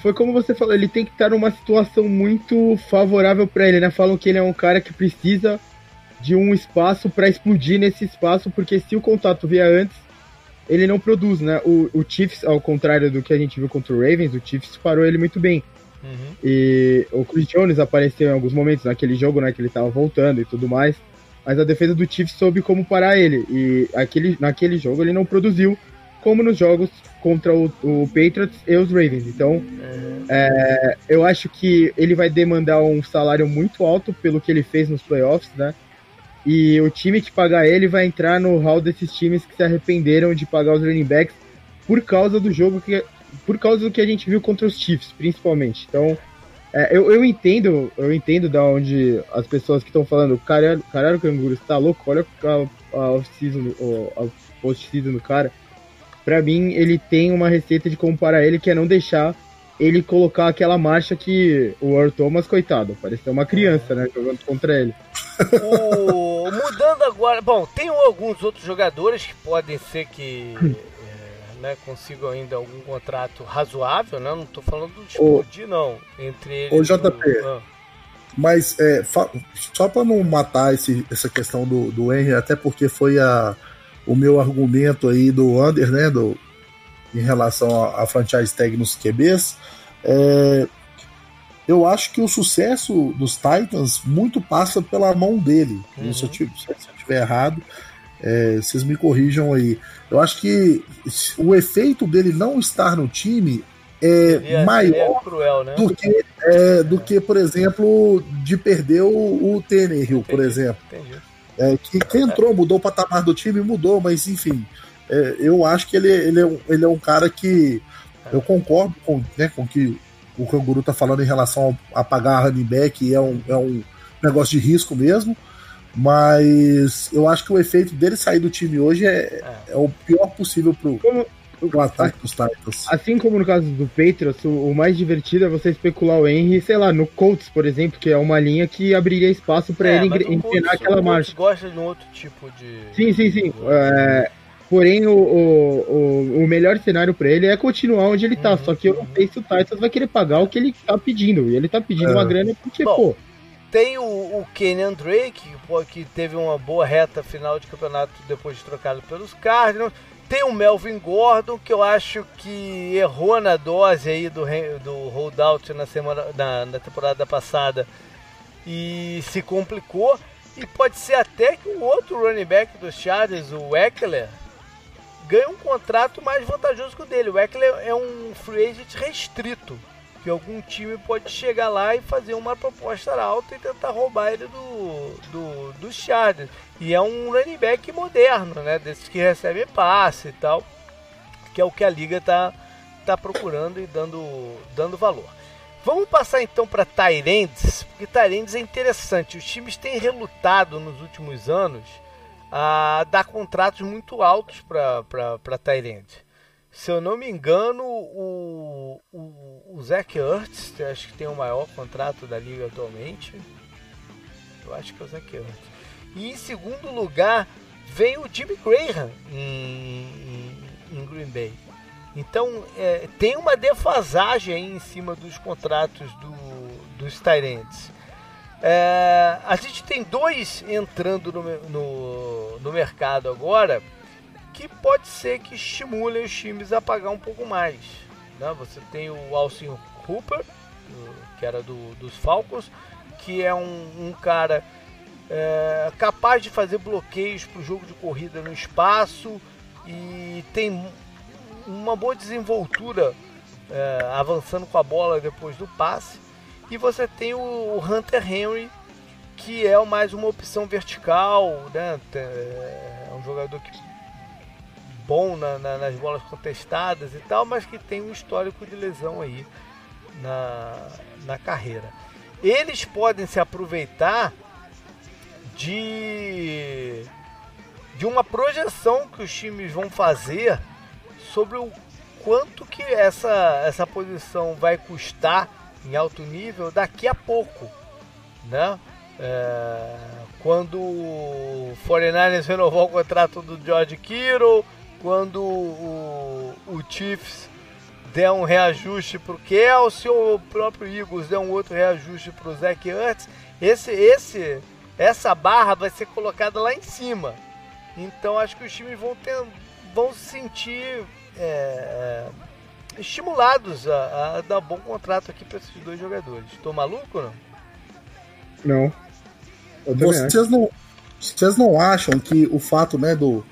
foi como você falou, ele tem que estar numa situação muito favorável para ele, né? Falam que ele é um cara que precisa de um espaço para explodir nesse espaço, porque se o contato vier antes, ele não produz, né? O, o Chiefs, ao contrário do que a gente viu contra o Ravens, o Chiefs parou ele muito bem. Uhum. E o Chris Jones apareceu em alguns momentos naquele jogo, né? Que ele tava voltando e tudo mais. Mas a defesa do Chiefs soube como parar ele. E aquele, naquele jogo ele não produziu, como nos jogos contra o, o Patriots e os Ravens. Então, uhum. é, eu acho que ele vai demandar um salário muito alto pelo que ele fez nos playoffs, né? E o time que pagar ele vai entrar no hall desses times que se arrependeram de pagar os running backs por causa do jogo que. Por causa do que a gente viu contra os Chiefs, principalmente. Então, é, eu, eu entendo, eu entendo da onde as pessoas que estão falando, caralho, caralho, canguru, você tá louco? Olha a, a off-season, a post-season do cara. Pra mim, ele tem uma receita de comparar ele que é não deixar ele colocar aquela marcha que o Earl Thomas, coitado, parecia uma criança, né, jogando contra ele. Mudando agora, bom, tem alguns outros jogadores que podem ser que é, né, consigam ainda algum contrato razoável, né? Não estou falando de explodir, não. Entre eles. Ô, JP. Ah. Mas é, só para não matar esse, essa questão do, do Henry, até porque foi a, o meu argumento aí do Under, né? Do, em relação à franchise tag nos QBs. É, eu acho que o sucesso dos Titans muito passa pela mão dele. Uhum. Se, eu, se eu estiver errado, é, vocês me corrijam aí. Eu acho que o efeito dele não estar no time é, é maior é cruel, né? do, que, é, do que, por exemplo, de perder o, o Tannehill, por exemplo. É, que, que entrou, mudou o patamar do time, mudou, mas enfim, é, eu acho que ele, ele, é um, ele é um cara que eu concordo com, né, com que o Canguru tá falando em relação a pagar running back, é um, é um negócio de risco mesmo. Mas eu acho que o efeito dele sair do time hoje é, é. é o pior possível pro, como, pro ataque dos Titans. Assim como no caso do Patriots, o, o, mais divertido é você especular o Henry, sei lá, no Colts, por exemplo, que é uma linha que abriria espaço para é, ele engrenar aquela marcha. gosta de um outro tipo de. Sim, sim, sim. É, Porém, o, o, o, melhor cenário para ele é continuar onde ele tá. Uhum, Só que eu não sei se o Titans vai querer pagar o que ele tá pedindo. E ele tá pedindo é. uma grana porque, Bom, pô. Tem o, o Kenyan Drake, que teve uma boa reta final de campeonato depois de trocado pelos Cardinals. Tem o Melvin Gordon, que eu acho que errou na dose aí do, do holdout na, semana, na, na temporada passada e se complicou. E pode ser até que o outro running back dos Chargers, o Eckler, ganha um contrato mais vantajoso que o dele. O Eckler é um free agent restrito. que algum time pode chegar lá e fazer uma proposta alta e tentar roubar ele do, do, do Chargers. E é um running back moderno, né? Desses que recebe passe e tal, que é o que a liga tá, tá procurando e dando, dando valor. Vamos passar então para Tyrands, porque Tyrands é interessante. Os times têm relutado nos últimos anos a dar contratos muito altos para Tyrands. Se eu não me engano, o, o, o Zach Ertz, acho que tem o maior contrato da liga atualmente. Eu acho que é o Zach Ertz. E em segundo lugar, vem o Jimmy Graham em, em, em Green Bay. Então é, tem uma defasagem em cima dos contratos do, dos Tyrants. É, a gente tem dois entrando no, no, no mercado agora que pode ser que estimule os times a pagar um pouco mais. Né? Você tem o Alcin Hooper, que era do, dos Falcons, que é um, um cara é, capaz de fazer bloqueios para o jogo de corrida no espaço e tem uma boa desenvoltura é, avançando com a bola depois do passe. E você tem o Hunter Henry, que é mais uma opção vertical, né? é um jogador que bom na, na, nas bolas contestadas e tal, mas que tem um histórico de lesão aí na, na carreira. Eles podem se aproveitar de, de uma projeção que os times vão fazer sobre o quanto que essa, essa posição vai custar em alto nível daqui a pouco, né? É, quando o 49ers renovou o contrato do George Kittle, quando o, o Chiefs der um reajuste para o Kelsey ou o próprio Eagles der um outro reajuste para o Zach Ertz, esse, esse, essa barra vai ser colocada lá em cima. Então acho que os times vão, ter, vão se sentir é, é estimulados a, a, dar bom contrato aqui para esses dois jogadores. Estou maluco não? Não. Vocês não, vocês não acham que o fato né, do,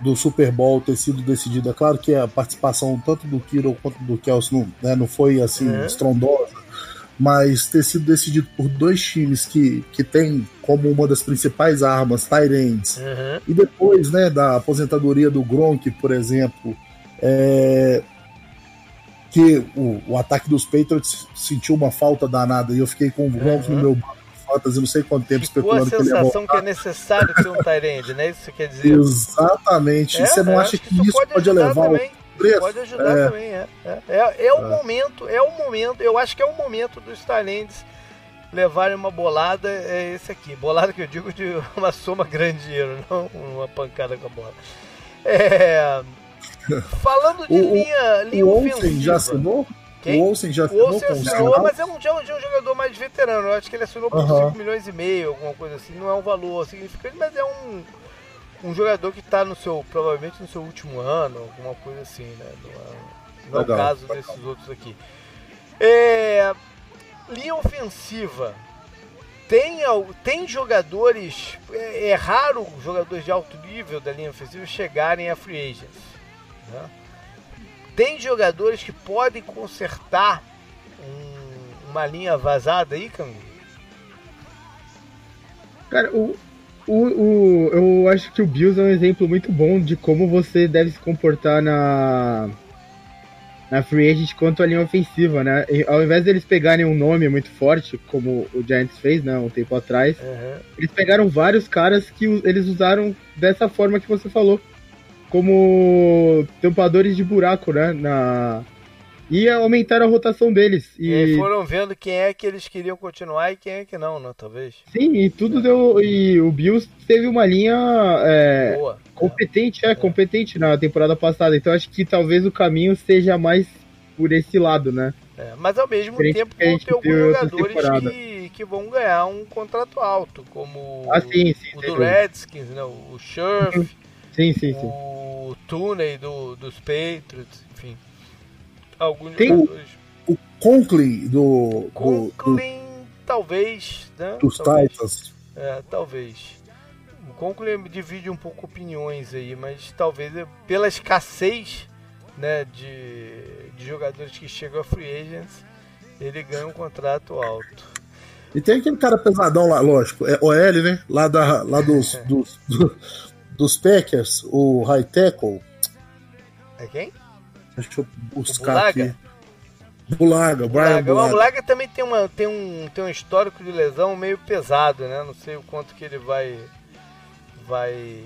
do Super Bowl ter sido decidido. É claro que a participação tanto do Kiro quanto do Kelsey não, né, não foi assim uhum. estrondosa, mas ter sido decidido por dois times que, que tem como uma das principais armas Tyrants, uhum. e depois né, da aposentadoria do Gronk, por exemplo, é, que o, o ataque dos Patriots sentiu uma falta danada e eu fiquei com o uhum. no meu fantasy, não sei quanto tempo Ficou especulando a sensação que, que é necessário ter um Tyrande, né? Isso quer dizer? Exatamente. É, você não acha que, que, isso pode, pode levar também. o preço? Pode ajudar é. também, é. É, é, é o é. momento, é o momento, eu acho que é o momento dos Tyrands levarem uma bolada, é esse aqui. Bolada que eu digo de uma soma grande de dinheiro, não uma pancada com a bola. É... Falando de o, linha, linha o ofensiva. já assinou? Quem? O Olsen já assinou, o Olsen assinou mas é um, é um jogador mais veterano. Eu acho que ele assinou por uhum. 5 milhões e meio, alguma coisa assim. Não é um valor significante, mas é um, um jogador que está no seu, provavelmente no seu último ano, alguma coisa assim, né? Não é, não é o caso desses outros aqui. É, linha ofensiva. Tem, tem jogadores. É, é raro jogadores de alto nível da linha ofensiva chegarem a free agents. Né? Tem jogadores que podem consertar um, uma linha vazada aí, Canguru? Cara, o, o, o, eu acho que o Bills é um exemplo muito bom de como você deve se comportar na, na free agent quanto à linha ofensiva, né? E, ao invés deles pegarem um nome muito forte, como o Giants fez, né, um tempo atrás, uhum. eles pegaram vários caras que eles usaram dessa forma que você falou como tampadores de buraco, né? Na... E aumentaram a rotação deles. E... e foram vendo quem é que eles queriam continuar e quem é que não, né? Talvez. Sim, e tudo é. deu. E o Bills teve uma linha é, Boa. competente, é, é, competente na temporada passada. Então acho que talvez o caminho seja mais por esse lado, né? É, mas ao mesmo tempo vão ter alguns jogadores que, que vão ganhar um contrato alto, como ah, sim, sim, o do Redskins, né? o Scherf, sim, sim, sim. o Tooney do, dos Patriots, enfim. Alguns Tem jogadores. O, o Conklin do. Conklin, do, talvez, né? Dos talvez. Titans. É, talvez. O Conklin divide um pouco opiniões aí, mas talvez é pela escassez né, de, de jogadores que chegam a free agents, ele ganha um contrato alto. E tem aquele cara pesadão lá, lógico, é OL, né? Lá, da, lá dos, dos, dos, dos Packers, o High Tackle. É quem? Deixa eu buscar aqui. Bulaga, Brian Bulaga. Bulaga. O Bulaga também tem, uma, tem, um, tem um histórico de lesão meio pesado, né? Não sei o quanto que ele vai vai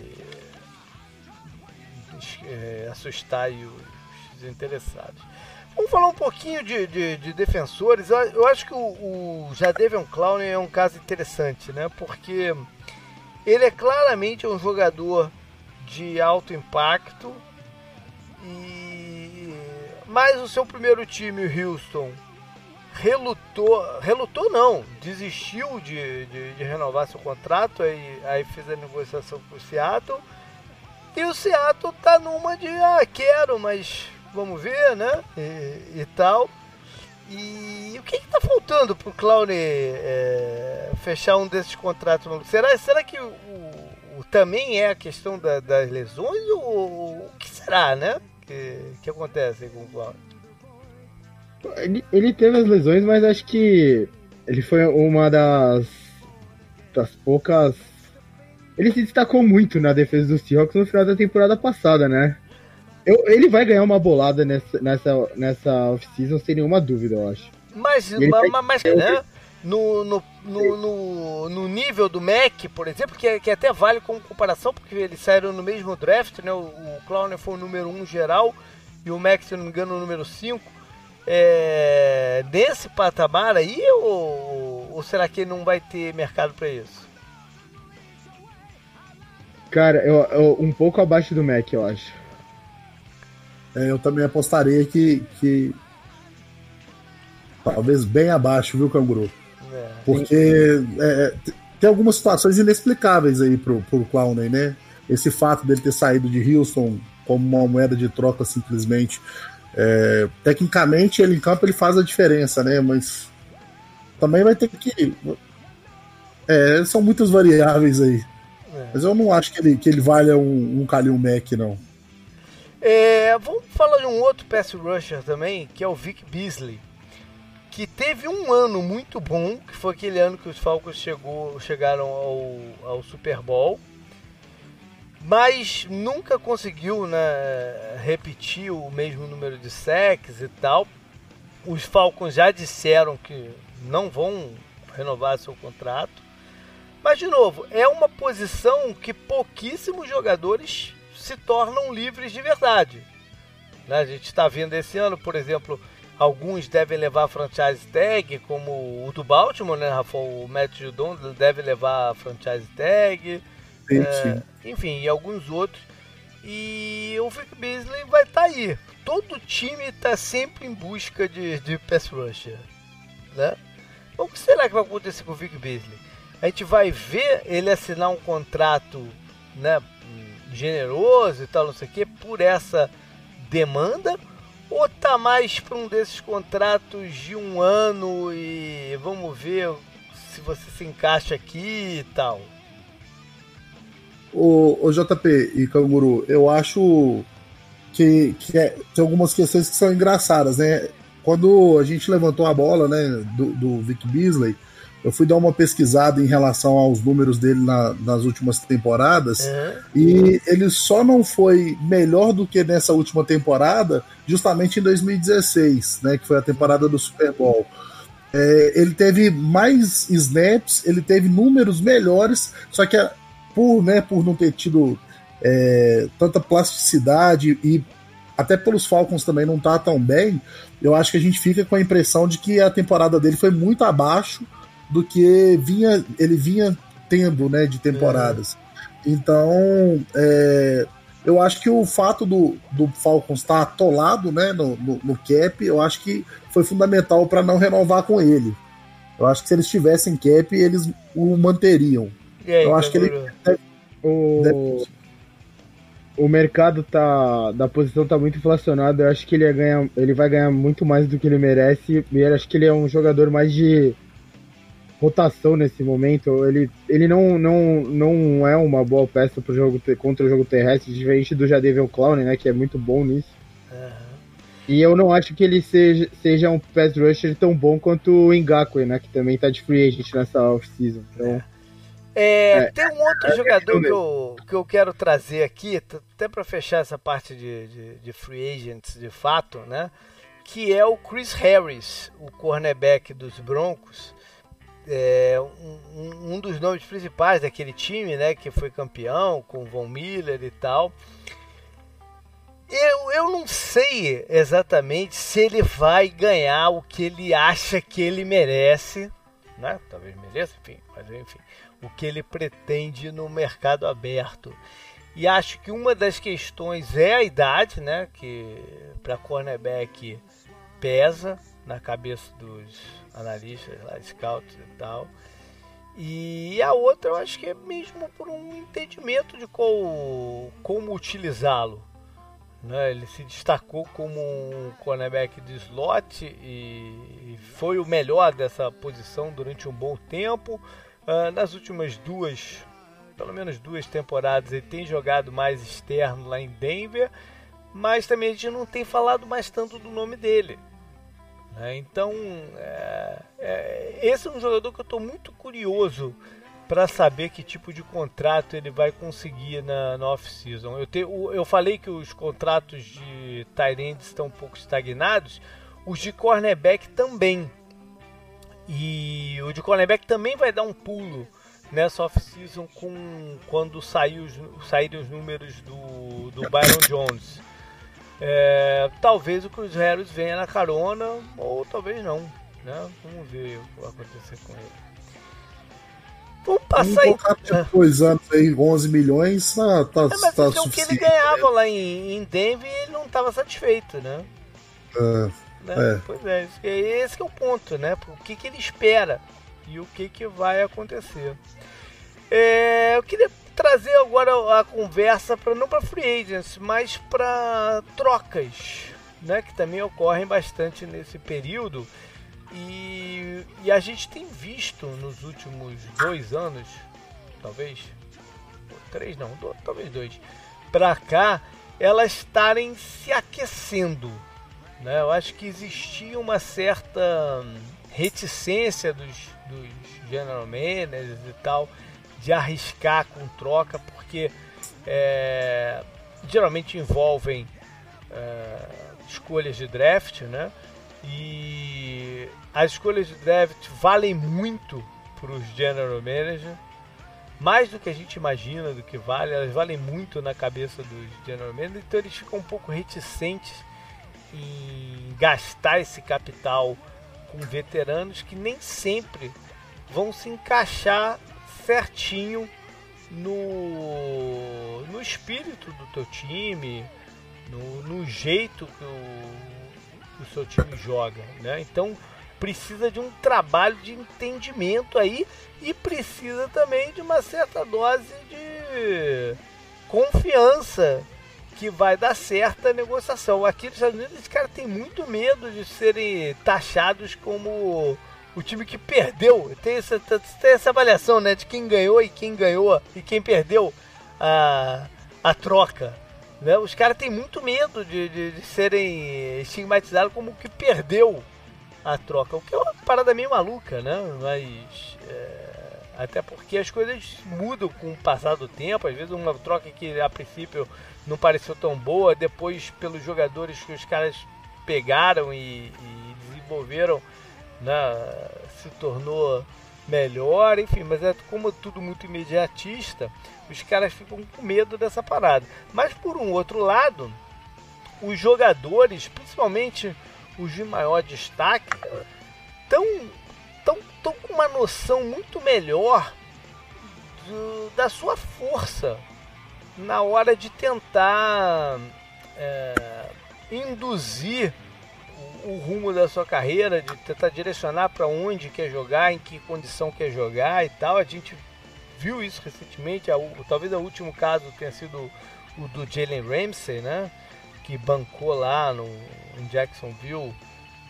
é, assustar os interessados. Vamos falar um pouquinho de, de, de defensores. Eu, eu, acho que o, o Jadavion Clown é um caso interessante, né? Porque ele é claramente um jogador de alto impacto e mas o seu primeiro time, o Houston, relutou, relutou não, desistiu de, de, de, renovar seu contrato, aí, aí fez a negociação com o Seattle. E o Seattle tá numa de, ah, quero, mas vamos ver, né? E, e tal. E o que está faltando para o Clown é, fechar um desses contratos? Será, será que o, o também é a questão da, das lesões ou o que será, né? Que, que acontece com o Clown? Ele, ele teve as lesões, mas acho que ele foi uma das, das poucas. Ele se destacou muito na defesa dos Seahawks no final da temporada passada, né? Eu, ele vai ganhar uma bolada nessa, nessa, nessa off-season sem nenhuma dúvida, eu acho. Mas, mas, mas né? No, no, no, no, no, nível do Mac, por exemplo, que, é, que até vale como comparação, porque eles saíram no mesmo draft, né? O, o Clown foi o número 1 um geral e o Mac, se não me engano, o número 5. É, nesse patamar aí, ou, ou será que não vai ter mercado para isso? Cara, eu, eu, um pouco abaixo do Mac, eu acho. É, eu também apostaria que, que talvez bem abaixo, viu, Canguru? É. Porque é, tem algumas situações inexplicáveis aí pro, pro Clowney, né? Esse fato dele ter saído de Houston como uma moeda de troca simplesmente. É, tecnicamente, ele em campo ele faz a diferença, né? Mas também vai ter que. É, são muitas variáveis aí. É. Mas eu não acho que ele, que ele valha um, um Kalil Mack, não. É, vamos falar de um outro pass rusher também, que é o Vic Beasley, que teve um ano muito bom, que foi aquele ano que os Falcons chegou, chegaram ao, ao Super Bowl, mas nunca conseguiu né, repetir o mesmo número de sacks e tal. Os Falcons já disseram que não vão renovar seu contrato. Mas, de novo, é uma posição que pouquíssimos jogadores se tornam livres de verdade. Né? A gente está vendo esse ano, por exemplo, alguns devem levar franchise tag, como o do Baltimore, né, Rafa? O Matt Judon deve levar franchise tag. Sim, é, sim. Enfim, e alguns outros. E o Vic Beasley vai estar tá aí. Todo time está sempre em busca de, de pass rusher. Né? O que será que vai acontecer com o Vic Beasley? A gente vai ver ele assinar um contrato né, generoso e tal, não sei o que, por essa demanda? Ou tá mais para um desses contratos de um ano e vamos ver se você se encaixa aqui e tal? O, o JP e Canguru, eu acho que, que é, tem algumas questões que são engraçadas, né? Quando a gente levantou a bola, né, do, do Vic Beasley, eu fui dar uma pesquisada em relação aos números dele na, nas últimas temporadas uhum. e ele só não foi melhor do que nessa última temporada, justamente em 2016, né, que foi a temporada do Super Bowl. É, ele teve mais snaps, ele teve números melhores, só que por, né, por não ter tido é, tanta plasticidade e até pelos Falcons também não tá tão bem, eu acho que a gente fica com a impressão de que a temporada dele foi muito abaixo do que vinha, ele vinha tendo né, de temporadas. É. Então, é, eu acho que o fato do, do Falcons estar atolado né, no, no, no cap, eu acho que foi fundamental para não renovar com ele. Eu acho que se eles tivessem cap, eles o manteriam. Aí, eu acho que ele deve, o... Deve... o mercado tá da posição tá muito inflacionado. Eu acho que ele, ia ganhar, ele vai ganhar muito mais do que ele merece. E eu acho que ele é um jogador mais de rotação nesse momento. Ele, ele não, não, não é uma boa peça pro jogo contra o jogo terrestre, diferente do Jadavion Clown, né? Que é muito bom nisso. Uhum. E eu não acho que ele seja, seja um pass rusher tão bom quanto o Ngakwe, né? Que também tá de free agent nessa off-season. Então, é, é, tem um outro é, jogador que eu, que eu quero trazer aqui, até para fechar essa parte de, de, de, free agents de fato, né? Que é o Chris Harris, o cornerback dos Broncos. É, um, um dos nomes principais daquele time, né? Que foi campeão com Von Miller e tal. Eu, eu não sei exatamente se ele vai ganhar o que ele acha que ele merece, né? Talvez mereça, enfim, mas enfim, o que ele pretende no mercado aberto. E acho que uma das questões é a idade, né? Que para cornerback pesa na cabeça dos analistas, lá, scouts e tal. E a outra eu acho que é mesmo por um entendimento de qual, como utilizá-lo. Né? Ele se destacou como um cornerback de slot e foi o melhor dessa posição durante um bom tempo. Uh, nas últimas duas, pelo menos duas temporadas, ele tem jogado mais externo lá em Denver, mas também a gente não tem falado mais tanto do nome dele. Né? Então, é, é, esse é um jogador que eu estou muito curioso para saber que tipo de contrato ele vai conseguir na, na off-season. Eu, eu falei que os contratos de tight estão um pouco estagnados, os de cornerback também. E o de cornerback também vai dar um pulo nessa off-season com quando sair os, saírem os números do, do Byron Jones. É, talvez o Cruz Harris venha na carona, ou talvez não. Né? Vamos ver o que vai acontecer com ele. Vamos passar aí. Tipo, dois anos aí, 11 milhões, tá, tá, é, mas tá então, o que ele ganhava lá em, em Denver, ele não estava satisfeito, né? É, né? é. Pois é, esse é o ponto, né? O que, que ele espera e o que, que vai acontecer. É, eu queria trazer agora a conversa para não para free agents, mas para trocas, né? Que também ocorrem bastante nesse período. E, e a gente tem visto nos últimos dois anos, talvez, três não, dois, talvez dois, para cá, elas estarem se aquecendo. Né? Eu acho que existia uma certa reticência dos, dos general managers e tal de arriscar com troca, porque é, geralmente envolvem é, escolhas de draft, né? E as escolhas de draft valem muito para os general managers, mais do que a gente imagina do que vale, elas valem muito na cabeça dos general managers, então eles ficam um pouco reticentes em gastar esse capital com veteranos que nem sempre vão se encaixar certinho no, no espírito do teu time, no, no jeito que o o seu time joga, né? Então precisa de um trabalho de entendimento aí e precisa também de uma certa dose de confiança que vai dar certa negociação. Aqui nos Estados Unidos, esse cara tem muito medo de serem taxados como o time que perdeu. Tem essa, tem essa avaliação né, de quem ganhou e quem ganhou e quem perdeu a, a troca. Né? Os caras têm muito medo de, de, de, serem estigmatizados como que perdeu a troca, o que é uma parada meio maluca, né? Mas é, até porque as coisas mudam com o passar do tempo, às vezes uma troca que a princípio não pareceu tão boa, depois pelos jogadores que os caras pegaram e, e desenvolveram, né, se tornou melhor, enfim, mas é como tudo muito imediatista, os caras ficam com medo dessa parada. Mas por um outro lado, os jogadores, principalmente os de maior destaque, estão tão, tão com uma noção muito melhor do, da sua força na hora de tentar é, induzir o, o, rumo da sua carreira, de tentar direcionar para onde quer jogar, em que condição quer jogar e tal. A gente viu isso recentemente, a, talvez o último caso tenha sido o do Jalen Ramsey, né? Que bancou lá no, em Jacksonville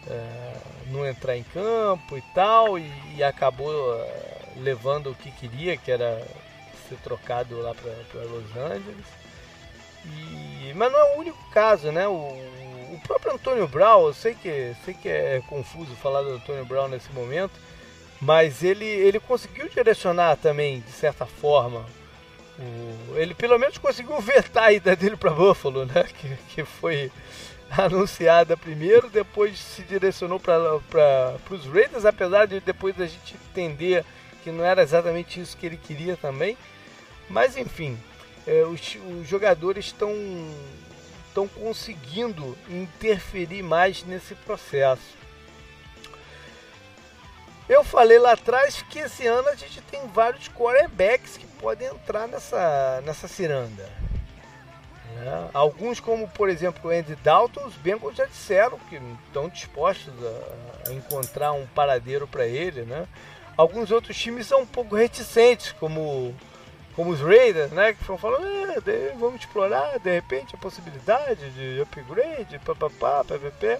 é, não entrar em campo e tal, e, e acabou é, levando o que queria, que era ser trocado lá para Los Angeles. E, mas não é o único caso, né? O, o próprio Antônio Brown, eu sei que, sei que é confuso falar do Antônio Brown nesse momento, mas ele, ele conseguiu direcionar também, de certa forma. O, ele pelo menos conseguiu vetar a ida dele para Buffalo, né? Que, que foi anunciada primeiro, depois se direcionou para os Raiders, apesar de depois a gente entender que não era exatamente isso que ele queria também. Mas enfim, é, os, os jogadores estão estão conseguindo interferir mais nesse processo. Eu falei lá atrás que esse ano a gente tem vários quarterbacks que podem entrar nessa, nessa ciranda. É, alguns, como por exemplo Andy Dalton, os Bengals já disseram que estão dispostos a, a encontrar um paradeiro para ele. Né? Alguns outros times são um pouco reticentes, como como os Raiders, né? Que estão falando, é, vamos explorar de repente a possibilidade de upgrade, papapá, ppp.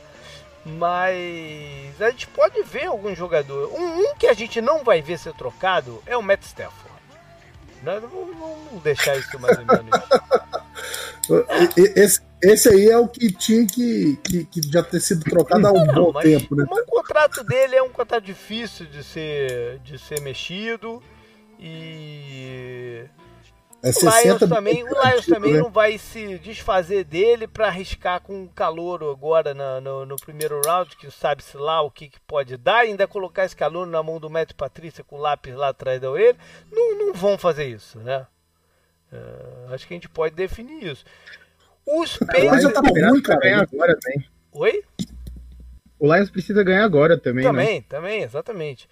Mas a gente pode ver algum jogador. Um, um, que a gente não vai ver ser trocado é o Matt Stafford. Né? Vamos deixar isso mais ou menos. esse, esse aí é o que tinha que, que, que já ter sido trocado há um não, bom tempo. Né? O contrato dele é um contrato difícil de ser, de ser mexido. E é o Lions também, o Lions também né? não vai se desfazer dele para arriscar com o calor agora no, no, no, primeiro round, que sabe-se lá o que, que, pode dar, ainda colocar esse calor na mão do Matt Patrícia com o lápis lá atrás da orelha. Não, não vão fazer isso, né? Uh, acho que a gente pode definir isso. Os Panthers... já tá ruim, cara. Ganhar agora também. Oi? O Lions precisa ganhar agora também, Também, né? também, exatamente.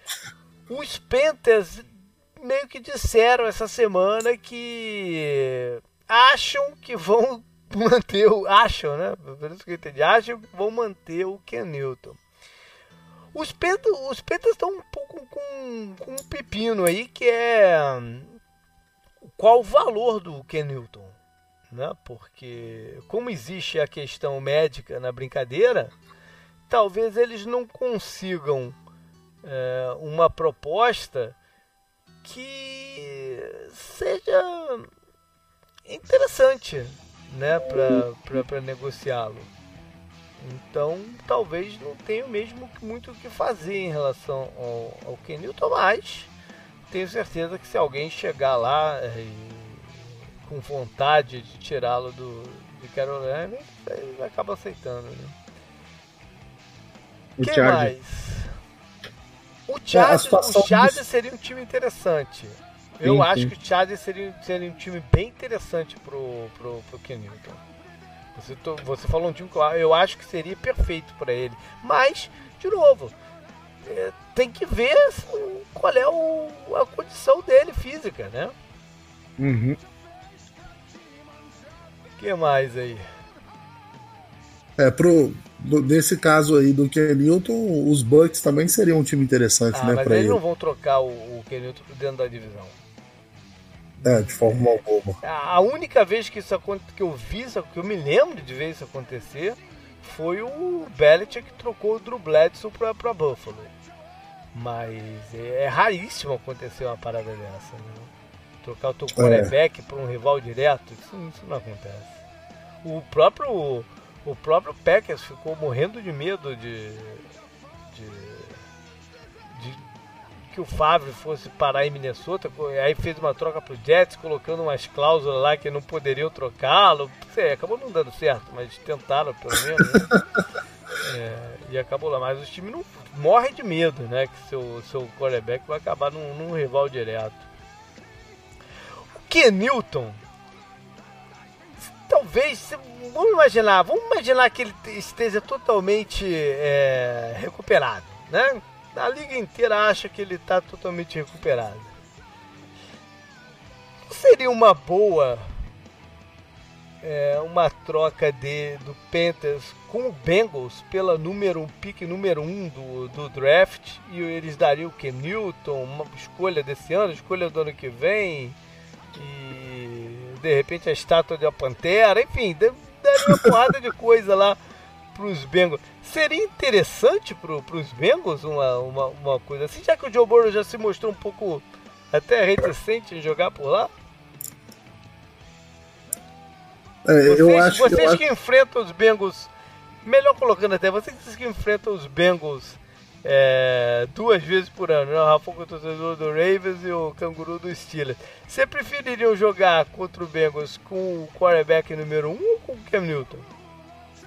Os Panthers meio que disseram essa semana que acham que vão manter o. Acham, né? Por isso que eu entendi. Acham que vão manter o Ken Newton. Os Pentas os Pentas estão um pouco com, com um pepino aí que é qual o valor do Ken Newton, né? Porque como existe a questão médica na brincadeira, talvez eles não consigam é, uma proposta que seja interessante né, para negociá-lo. Então, talvez não tenha mesmo muito o que fazer em relação ao, ao Kenilton, mas tenho certeza que se alguém chegar lá é, e, com vontade de tirá-lo do de Carolina, ele acaba aceitando. Né? O que mais? O Chargers, o Chargers seria um time interessante. Eu sim, acho sim. que o Chargers seria, seria um time bem interessante pro, pro, pro Ken Newton. Você, você falou um time que eu acho que seria perfeito para ele. Mas, de novo, é, tem que ver assim, qual é o, a condição dele física, né? Uhum. O que mais aí? É, pro, nesse caso aí do Kenilton, os Bucks também seriam um time interessante, ah, né? Mas eles ele. não vão trocar o, o Kenilton dentro da divisão. É, de forma alguma. A única vez que isso que eu vi que eu me lembro de ver isso acontecer, foi o Belichick que trocou o Drew Bledsoe pra, pra Buffalo. Mas é, é raríssimo acontecer uma parada dessa, né? Trocar o teu quarterback é. para um rival direto, isso, isso não acontece. O próprio o próprio Packers ficou morrendo de medo de, de, de que o Favre fosse parar em Minnesota, aí fez uma troca pro Jets, colocando umas cláusulas lá que não poderiam trocá-lo. acabou não dando certo, mas tentaram pelo menos. Né? É, e acabou lá. Mas o time não morre de medo, né? Que seu, seu quarterback vai acabar num, num rival direto. O Kenilton talvez, vamos imaginar, vamos imaginar que ele esteja totalmente é, recuperado, né? A liga inteira acha que ele está totalmente recuperado. Seria uma boa é, uma troca de, do Panthers com o Bengals pela número pique número um do, do draft e eles dariam o que? Newton, uma escolha desse ano, escolha do ano que vem de repente a estátua de uma pantera, enfim, daria uma porrada de coisa lá pros Bengals. Seria interessante pro, pros Bengals uma, uma, uma coisa assim, já que o Joe Burrow já se mostrou um pouco até reticente em jogar por lá? É, vocês, eu acho, vocês eu que acho... enfrentam os Bengals melhor colocando até, vocês que enfrentam os Bengals é, duas vezes por ano, né? O Rafa o torcedor do Ravens e o canguru do Steelers. Você preferiria jogar contra o Bengals com o quarterback número 1 um, ou com o Cam Newton?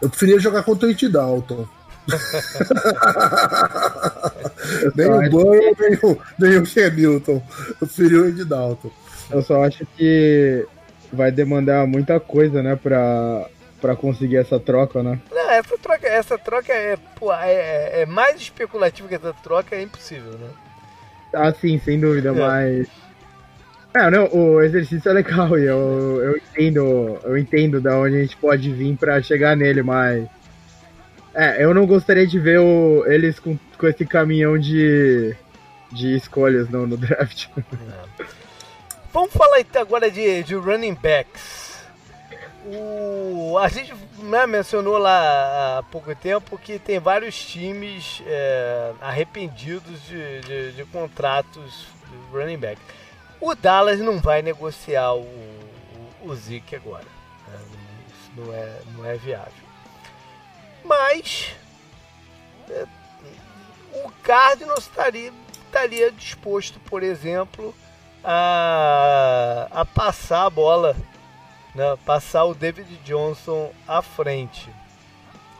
Eu preferia jogar contra o Andy Dalton. nem o Burrow, nem o, nem o Cam Newton. Eu preferia o Andy Dalton. Eu só acho que vai demandar muita coisa, né, pra, pra conseguir essa troca, né? Não, essa troca, essa troca é, pô, é, é mais especulativa que essa troca, é impossível, né? Ah, sim, sem dúvida, é. mas. Ah, não, o exercício é legal e eu, eu entendo, eu entendo da onde a gente pode vir para chegar nele, mas. É, eu não gostaria de ver o, eles com, com esse caminhão de, de escolhas no, no draft. É. Vamos falar então agora de, de running backs. O, a gente né, mencionou lá há pouco tempo que tem vários times é, arrependidos de, de, de, contratos de running back. O Dallas não vai negociar o, o, o Zeke agora. Né? Isso não é, não é viável. Mas é, o Cardinals estaria, estaria disposto, por exemplo, a, a passar a bola né, passar o David Johnson à frente.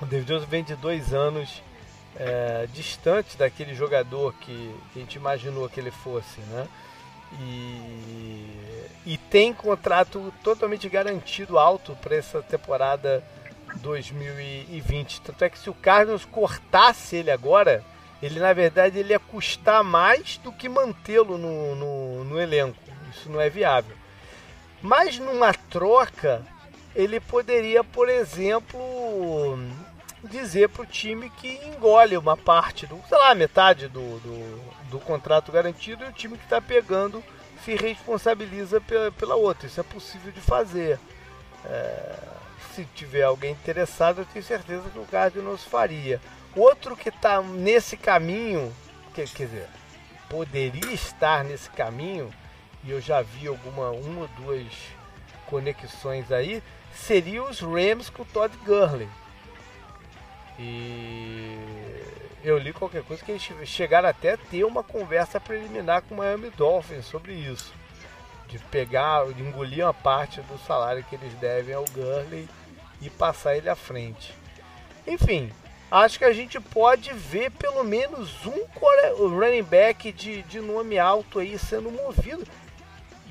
O David Johnson vem de dois anos é, distante daquele jogador que, a gente imaginou que ele fosse, né? E, e tem contrato totalmente garantido alto para essa temporada 2020. Tanto é que se o Carlos cortasse ele agora, ele na verdade ele ia custar mais do que mantê-lo no, no, no elenco. Isso não é viável. Mas numa troca, ele poderia, por exemplo, dizer para o time que engole uma parte do, sei lá, metade do, do, do contrato garantido e o time que está pegando se responsabiliza pela, pela outra. Isso é possível de fazer. É, se tiver alguém interessado, eu tenho certeza que o Cardinals faria. Outro que está nesse caminho, quer dizer, poderia estar nesse caminho, e eu já vi alguma uma ou duas conexões aí, seria os Rams com o Todd Gurley. E eu li qualquer coisa que eles chegaram até a ter uma conversa preliminar com o Miami Dolphins sobre isso. De pegar, de engolir uma parte do salário que eles devem ao Gurley e passar ele à frente. Enfim, acho que a gente pode ver pelo menos um running back de, de nome alto aí sendo movido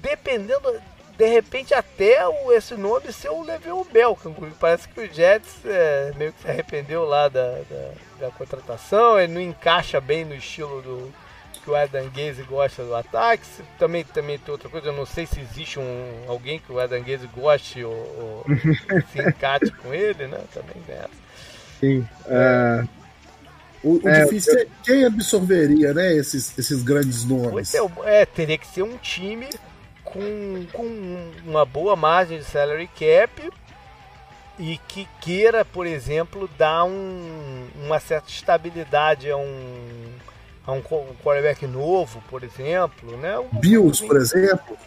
dependendo, de repente até o, esse nome ser o Le'Veon Bell, parece que o Jets é, meio que se arrependeu lá da, da, da, contratação, ele não encaixa bem no estilo do que o Adam Gaze gosta do ataque, também, também tem outra coisa, eu não sei se existe um, alguém que o Adam Gaze goste ou, ou se encate com ele, né, também nessa. Sim, uh... O, o é, difícil eu... é quem absorveria, né, esses, esses grandes nomes. É, é, teria que ser um time com, com uma boa margem de salary cap e que queira, por exemplo, dar um, uma certa estabilidade a um, a um quarterback novo, por exemplo. Né? Um, Bills, por exemplo.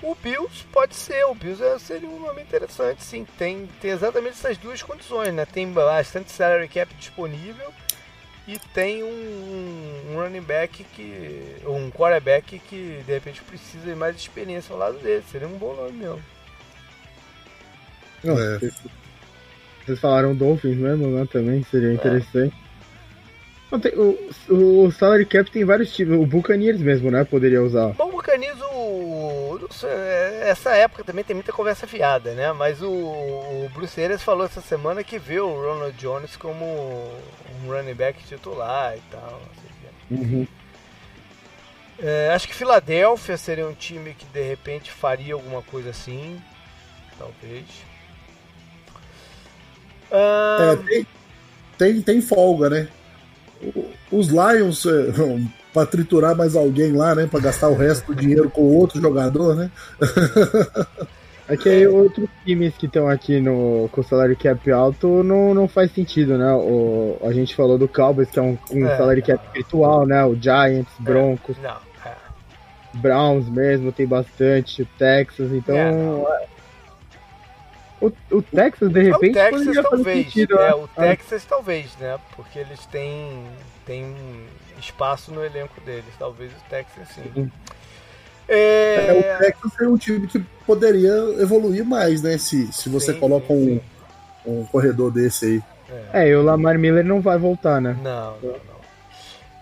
O Bills pode ser, o Bills é, seria um nome interessante, sim. Tem, tem exatamente essas duas condições, né? Tem bastante salary cap disponível e tem um, um, running back que. um quarterback que de repente precisa de mais experiência ao lado dele. Seria um bom nome mesmo. Não, é. Vocês falaram Dolphins mesmo, né? Também seria é. interessante. É. Tem, o, o salary cap tem vários tipos. O Buccaneers mesmo, né? Poderia usar. Bom, o Buccaneers, o, essa época também tem muita conversa fiada, né? Mas o, o Bruce Arias falou essa semana que vê o Ronald Jones como um running back titular e tal. Uhum. É, acho que Filadélfia seria um time que de repente faria alguma coisa assim. Talvez. É, tem, tem, tem folga, né? Os Lions, é, para triturar mais alguém lá, né? Para gastar o resto do dinheiro com outro jogador, né? É que aí outros times que estão aqui no, com salário cap alto não, não faz sentido, né? O, a gente falou do Cowboys, que é um, um é, salário cap virtual, né? O Giants, é, Broncos, é, não, é. Browns mesmo tem bastante, Texas, então. É, O, o Texas, de repente, o Texas talvez, sentido, é, né? o Texas talvez, né? Porque eles têm, têm espaço no elenco deles. Talvez o Texas sim. sim. É... é... o Texas é um time que poderia evoluir mais, né? Se, se você sim, coloca sim, um, um corredor desse aí. É. é, e o Lamar Miller não vai voltar, né? Não, não, não.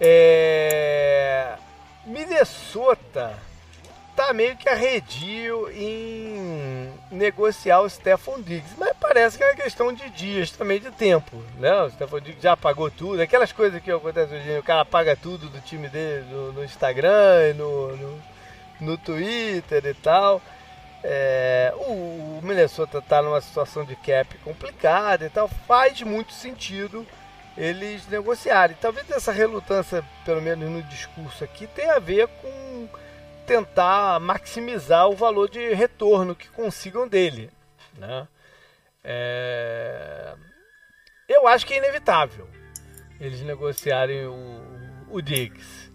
É... Minnesota tá meio que arredio em negociar o Stephon Diggs, mas parece que é uma questão de dias também, de tempo, né? O Stephon Diggs já pagou tudo, aquelas coisas que acontecem hoje, o cara paga tudo do time dele no, no Instagram, no, no, no, Twitter e tal. É, o, o Minnesota tá numa situação de cap complicada e tal, faz muito sentido eles negociarem. Talvez essa relutância, pelo menos no discurso aqui, tenha a ver com tentar maximizar o valor de retorno que consigam dele. Né? É... Eu acho que é inevitável eles negociarem o, o Diggs.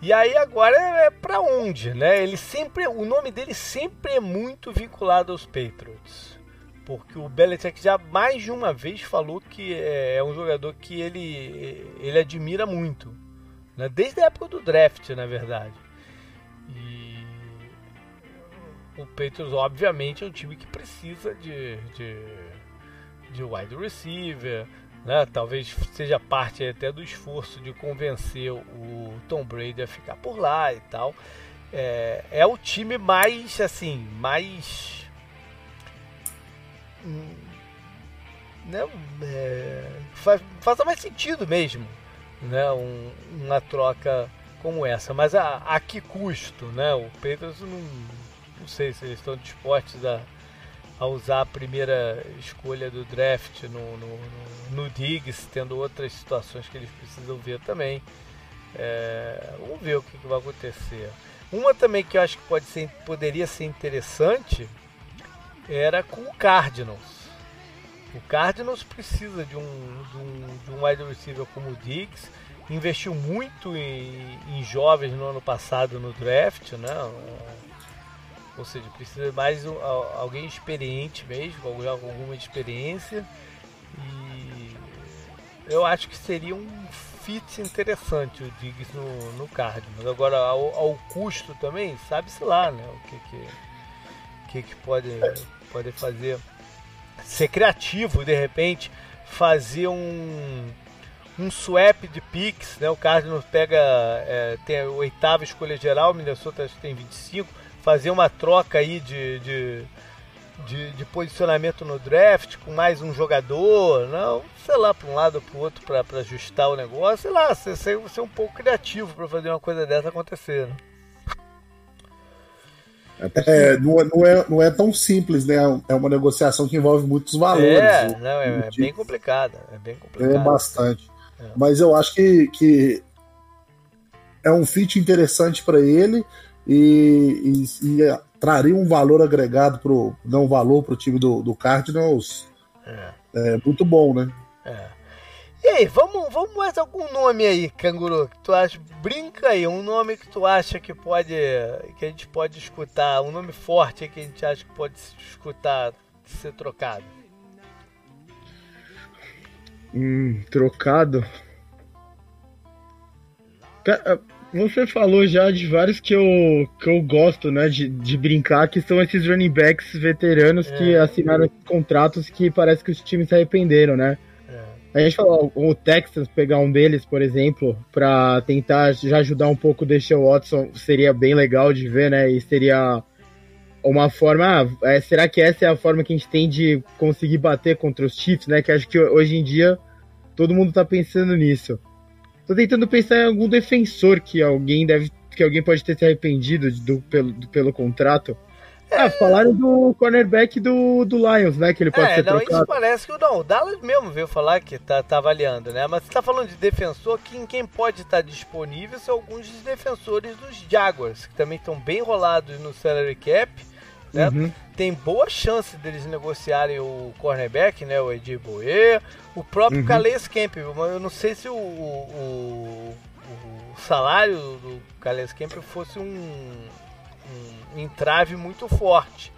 E aí agora é para onde, né? Ele sempre, o nome dele sempre é muito vinculado aos Patriots, porque o Belichick já mais de uma vez falou que é, é um jogador que ele ele admira muito, né? Desde a época do draft, na verdade. O Patriots, obviamente, é um time que precisa de, de, de wide receiver, né? talvez seja parte até do esforço de convencer o Tom Brady a ficar por lá e tal. É, é o time mais, assim, mais. Né, é, faz, mais sentido mesmo né, um, uma troca como essa. Mas a, a que custo, né? O Peters não, não sei se eles estão dispostos a, a usar a primeira escolha do draft no, no, no, no Diggs, tendo outras situações que eles precisam ver também. É, vamos ver o que, que, vai acontecer. Uma também que eu acho que pode ser, poderia ser interessante era com o Cardinals. O Cardinals precisa de um, de um, de um wide receiver como o Diggs investiu muito em, em, jovens no ano passado no draft, né? Ou seja, precisa mais um, alguém experiente mesmo, com alguma experiência. E eu acho que seria um fit interessante o Diggs no, no Cardinals. Agora, ao, ao custo também, sabe-se lá, né? O que que, que, que pode, pode fazer. Ser criativo, de repente, fazer um um swap de picks, né? O Cardinals pega é, tem a oitava escolha geral, o Minnesota tem 25, fazer uma troca aí de, de, de, de posicionamento no draft com mais um jogador, não, sei lá, para um lado ou para o outro para ajustar o negócio, sei lá, ser, ser, ser um pouco criativo para fazer uma coisa dessa acontecer. Né? É, não, é, não, é, não é tão simples, né? É uma negociação que envolve muitos valores. É, não, é, é bem complicada. É bem complicado. É bastante. É. Mas eu acho que, que é um fit interessante para ele e, e, e, traria um valor agregado pro não valor para o time do, do Cardinals é. é. muito bom, né? É. E aí, vamos, vamos mais algum nome aí, Canguru, que tu acha, brinca aí, um nome que tu acha que pode, que a gente pode escutar, um nome forte que a gente acha que pode escutar ser trocado. Hum, trocado. Você falou já de vários que eu, que eu gosto, né, de, de brincar, que são esses running backs veteranos é. que assinaram contratos que parece que os times se arrependeram, né? É. A gente falou, o Texas pegar um deles, por exemplo, para tentar já ajudar um pouco o Deshaun Watson, seria bem legal de ver, né? E seria uma forma. Ah, é, será que essa é a forma que a gente tem de conseguir bater contra os Chiefs, né? Que acho que hoje em dia todo mundo tá pensando nisso. Tô tentando pensar em algum defensor que alguém deve. que alguém pode ter se arrependido do, pelo, do, pelo contrato. É... Ah, falaram do cornerback do, do Lions, né? Que ele pode é, ser não, trocado. Isso parece que não, o Dallas mesmo veio falar que tá, tá avaliando, né? Mas você tá falando de defensor, quem, quem pode estar disponível são alguns dos defensores dos Jaguars, que também estão bem rolados no salary cap né? Uhum. Tem boa chance deles negociarem o cornerback, né? O Edir Boer, o próprio uhum. Calais Campbell. Mas eu não sei se o, o, o salário do Calais Campbell fosse um, um entrave muito forte.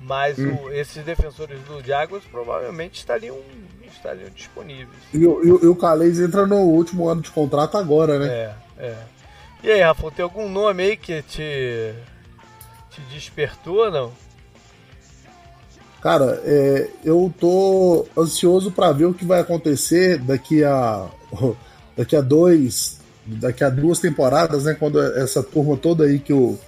Mas hum. o, esses defensores do Jaguars provavelmente estariam, estariam disponíveis. E, e, e o Calais entra no último ano de contrato agora, né? É, é. E aí, Rafa, tem algum nome aí que te, te despertou, não? Cara, é, eu tô ansioso para ver o que vai acontecer daqui a daqui a dois daqui a duas temporadas, né? Quando essa turma toda aí que, o,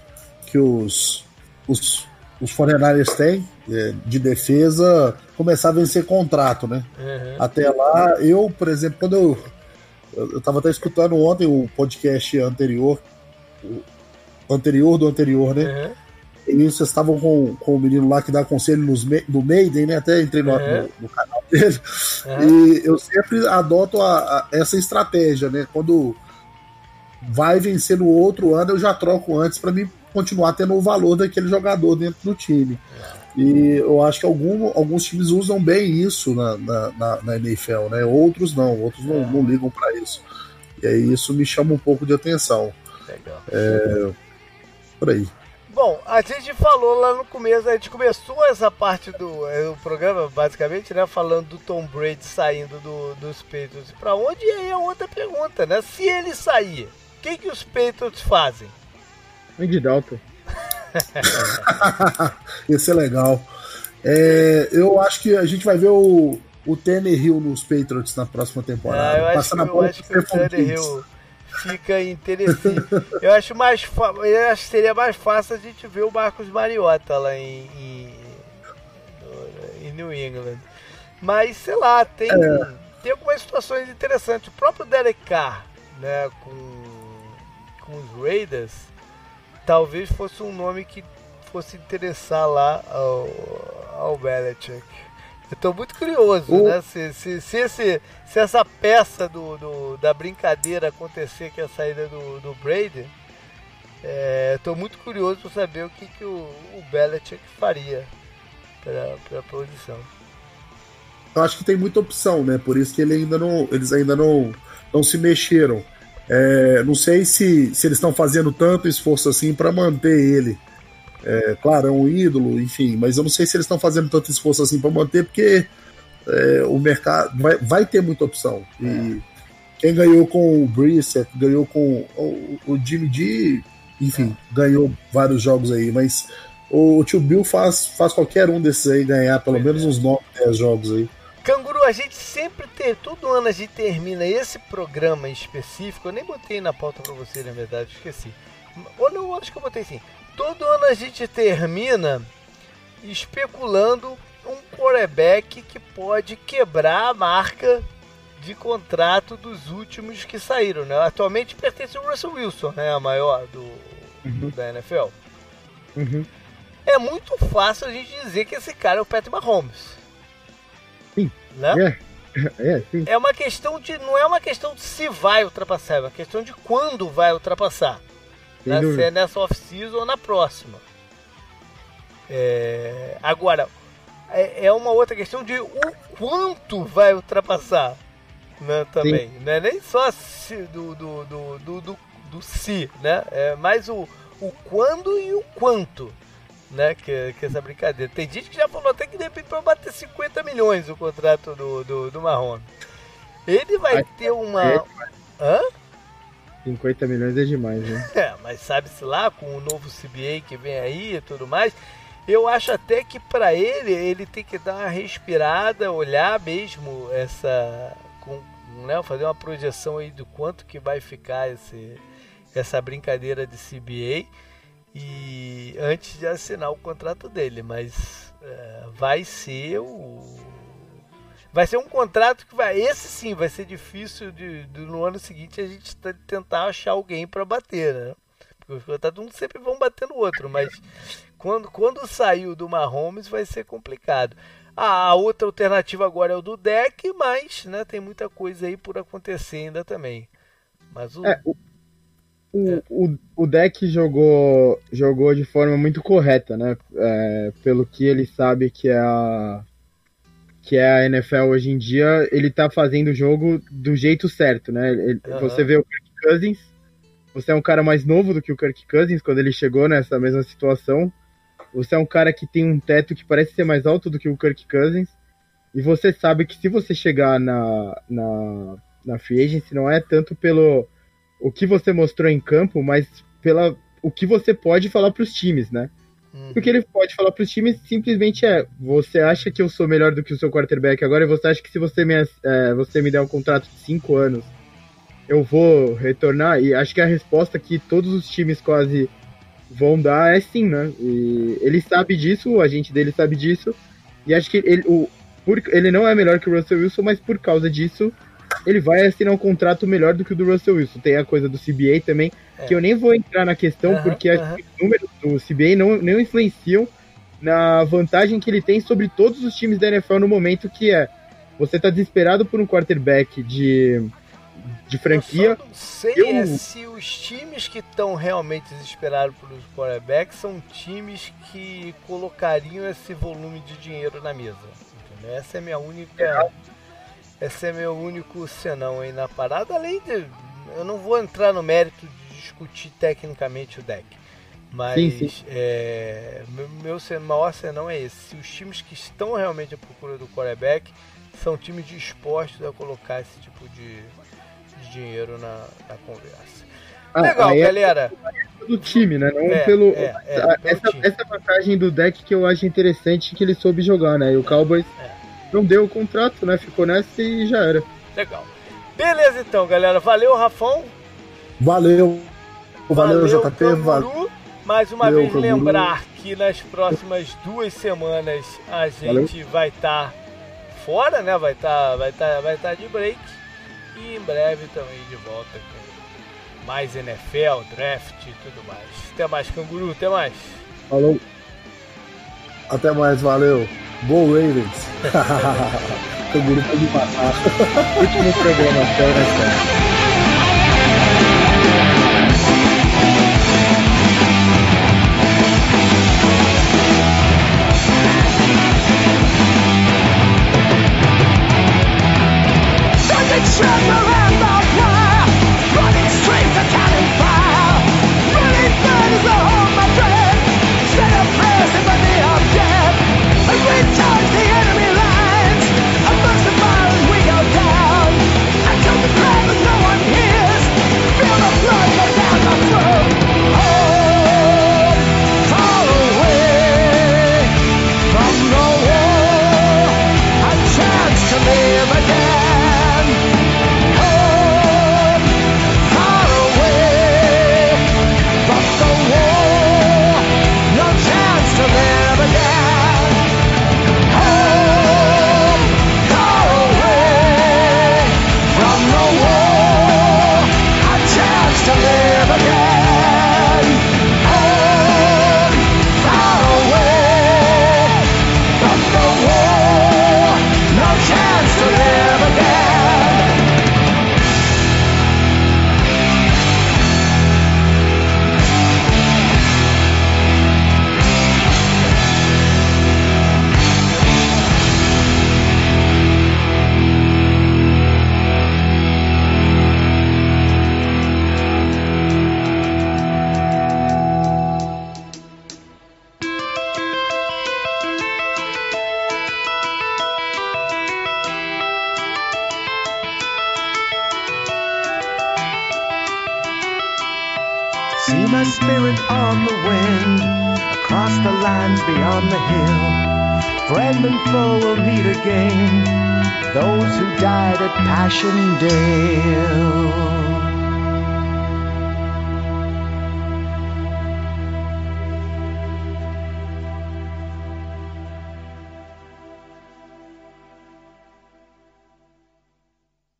que os os, os Foreigners têm é, de defesa começar a vencer contrato, né? Uhum. Até lá, eu, por exemplo, quando eu eu tava até escutando ontem o podcast anterior, o anterior do anterior, né? Uhum. E vocês estavam com, com o menino lá que dá conselho nos, do Maiden, né? Até entrei no, uhum. no, no canal dele. Uhum. E eu sempre adoto a, a, essa estratégia, né? Quando vai vencer no outro ano, eu já troco antes para mim continuar tendo o valor daquele jogador dentro do time. E eu acho que algum, alguns times usam bem isso na, na, na, na NFL, né? Outros não, outros não, não ligam para isso. E aí isso me chama um pouco de atenção. Legal. É, por aí. Bom, a gente falou lá no começo, a gente começou essa parte do, é, do programa, basicamente, né? Falando do Tom Brady saindo do, dos Patriots. Para onde é aí a outra pergunta, né? Se ele sair, o que, que os Patriots fazem? Andy Dalton. Isso é legal. É, eu acho que a gente vai ver o, o Hill nos Patriots na próxima temporada. Ah, eu acho, que, eu acho que o Tannehill fica interessante. eu acho mais eu acho que seria mais fácil a gente ver o Marcos Mariota lá em, em, em New England. Mas sei lá, tem, é. tem algumas situações interessantes. O próprio Derek Carr, né, com, com os Raiders, talvez fosse um nome que fosse interessar lá ao, ao Belichick. Eu tô muito curioso, o... né? Se, se, se, esse, se essa peça do, do, da brincadeira acontecer, que é a saída do, do Brady, é, tô muito curioso para saber o que, que o, o Belichick faria para a posição. Eu acho que tem muita opção, né? Por isso que ele ainda não, eles ainda não, não se mexeram. É, não sei se, se eles estão fazendo tanto esforço assim para manter ele é, claro, é um ídolo, enfim, mas eu não sei se eles estão fazendo tanto esforço assim para manter, porque é, o mercado vai, vai ter muita opção. E é. quem ganhou com o Brissett, ganhou com o, o Jimmy G, enfim, ganhou vários jogos aí, mas o, tio Bill faz, faz qualquer um desses aí ganhar pelo menos uns 9, 10 jogos aí. Canguru, a gente sempre tem, todo ano a gente termina esse programa em específico, eu nem botei na pauta para você, na verdade, esqueci. Ou não, acho que eu botei sim todo ano a gente termina especulando um quarterback que pode quebrar a marca de contrato dos últimos que saíram, né? Atualmente pertence ao Russell Wilson, né? A maior do, uhum. da NFL. Uhum. É muito fácil a gente dizer que esse cara é o Patrick Mahomes. Sim. Né? É. É, sim. é uma questão de. Não é uma questão de se vai ultrapassar, é uma questão de quando vai ultrapassar se é nessa off-season ou na próxima. É, agora, é, é, uma outra questão de o quanto vai ultrapassar né, também. Não é nem só se, do, do, do, do, do, do se, né? É mais o, o quando e o quanto. Né, que, que essa brincadeira. Tem gente que já falou até que de repente vai bater 50 milhões o contrato do, do, do Marrone. Ele vai ter uma. Hã? 50 milhões é demais, né? É, mas sabe-se lá, com o novo CBA que vem aí e tudo mais, eu acho até que para ele, ele tem que dar uma respirada, olhar mesmo essa. Com, né, fazer uma projeção aí do quanto que vai ficar esse, essa brincadeira de CBA e antes de assinar o contrato dele, mas é, vai ser o vai ser um contrato que vai. Esse sim vai ser difícil de, de no ano seguinte a gente tentar achar alguém para bater, né? Porque os contratos um sempre vão bater no outro, mas quando, quando saiu do Mahomes vai ser complicado. a outra alternativa agora é o do deck, mas né, tem muita coisa aí por acontecer ainda também. Mas o, é, o, o, é. o, o deck jogou, jogou de forma muito correta, né? É, pelo que ele sabe que é a, que é a NFL hoje em dia, ele tá fazendo o jogo do jeito certo, né? Ele, uhum. Você vê o Kirk Cousins, você é um cara mais novo do que o Kirk Cousins quando ele chegou nessa mesma situação, Você é um cara que tem um teto que parece ser mais alto do que o Kirk Cousins. E você sabe que se você chegar na, na, na free agency, não é tanto pelo o que você mostrou em campo, mas pela o que você pode falar para os times, né? Uhum. O que ele pode falar para os times simplesmente é: você acha que eu sou melhor do que o seu quarterback agora? E você acha que se você me, é, você me der um contrato de cinco anos, eu vou retornar? E acho que a resposta que todos os times quase vão dar é sim, né? E ele sabe disso, o agente dele sabe disso. E acho que ele, o, por, ele não é melhor que o Russell Wilson, mas por causa disso, ele vai assinar um contrato melhor do que o do Russell Wilson. Tem a coisa do CBA também, é. que eu nem vou entrar na questão, uhum, porque uhum. os números do CBA não, não influenciam na vantagem que ele tem sobre todos os times da NFL no momento, que é você tá desesperado por um quarterback de, de franquia. Eu não sei eu... É se os times que estão realmente desesperados por os quarterbacks são times que colocariam esse volume de dinheiro na mesa. Entendeu? Essa é a minha única. É esse é meu único senão aí na parada. Além de. Eu não vou entrar no mérito de discutir tecnicamente o deck. Mas sim, sim. É, meu, maior senão é esse. Se os times que estão realmente à procura do quarterback são times dispostos a colocar esse tipo de, de dinheiro na, na conversa. Ah, Legal, é galera. É do time, né? Não é, pelo. É, é, essa, essa vantagem do deck que eu acho interessante que ele soube jogar, né? E o Cowboys é não deu o contrato, né? Ficou nessa e já era. Legal. Beleza então, galera. Valeu, Rafão. Valeu. Valeu, valeu JP. Valeu. Mais uma valeu, vez Canguru. lembrar que nas próximas duas semanas a gente valeu. vai estar tá fora, né? Vai estar tá, vai tá, vai tá de break. E em breve também de volta com mais NFL, draft e tudo mais. Até mais, canguru. Até mais. Falou. Até mais, valeu. Go Ravens! Canguru pode matar. Último programa, até o Trouble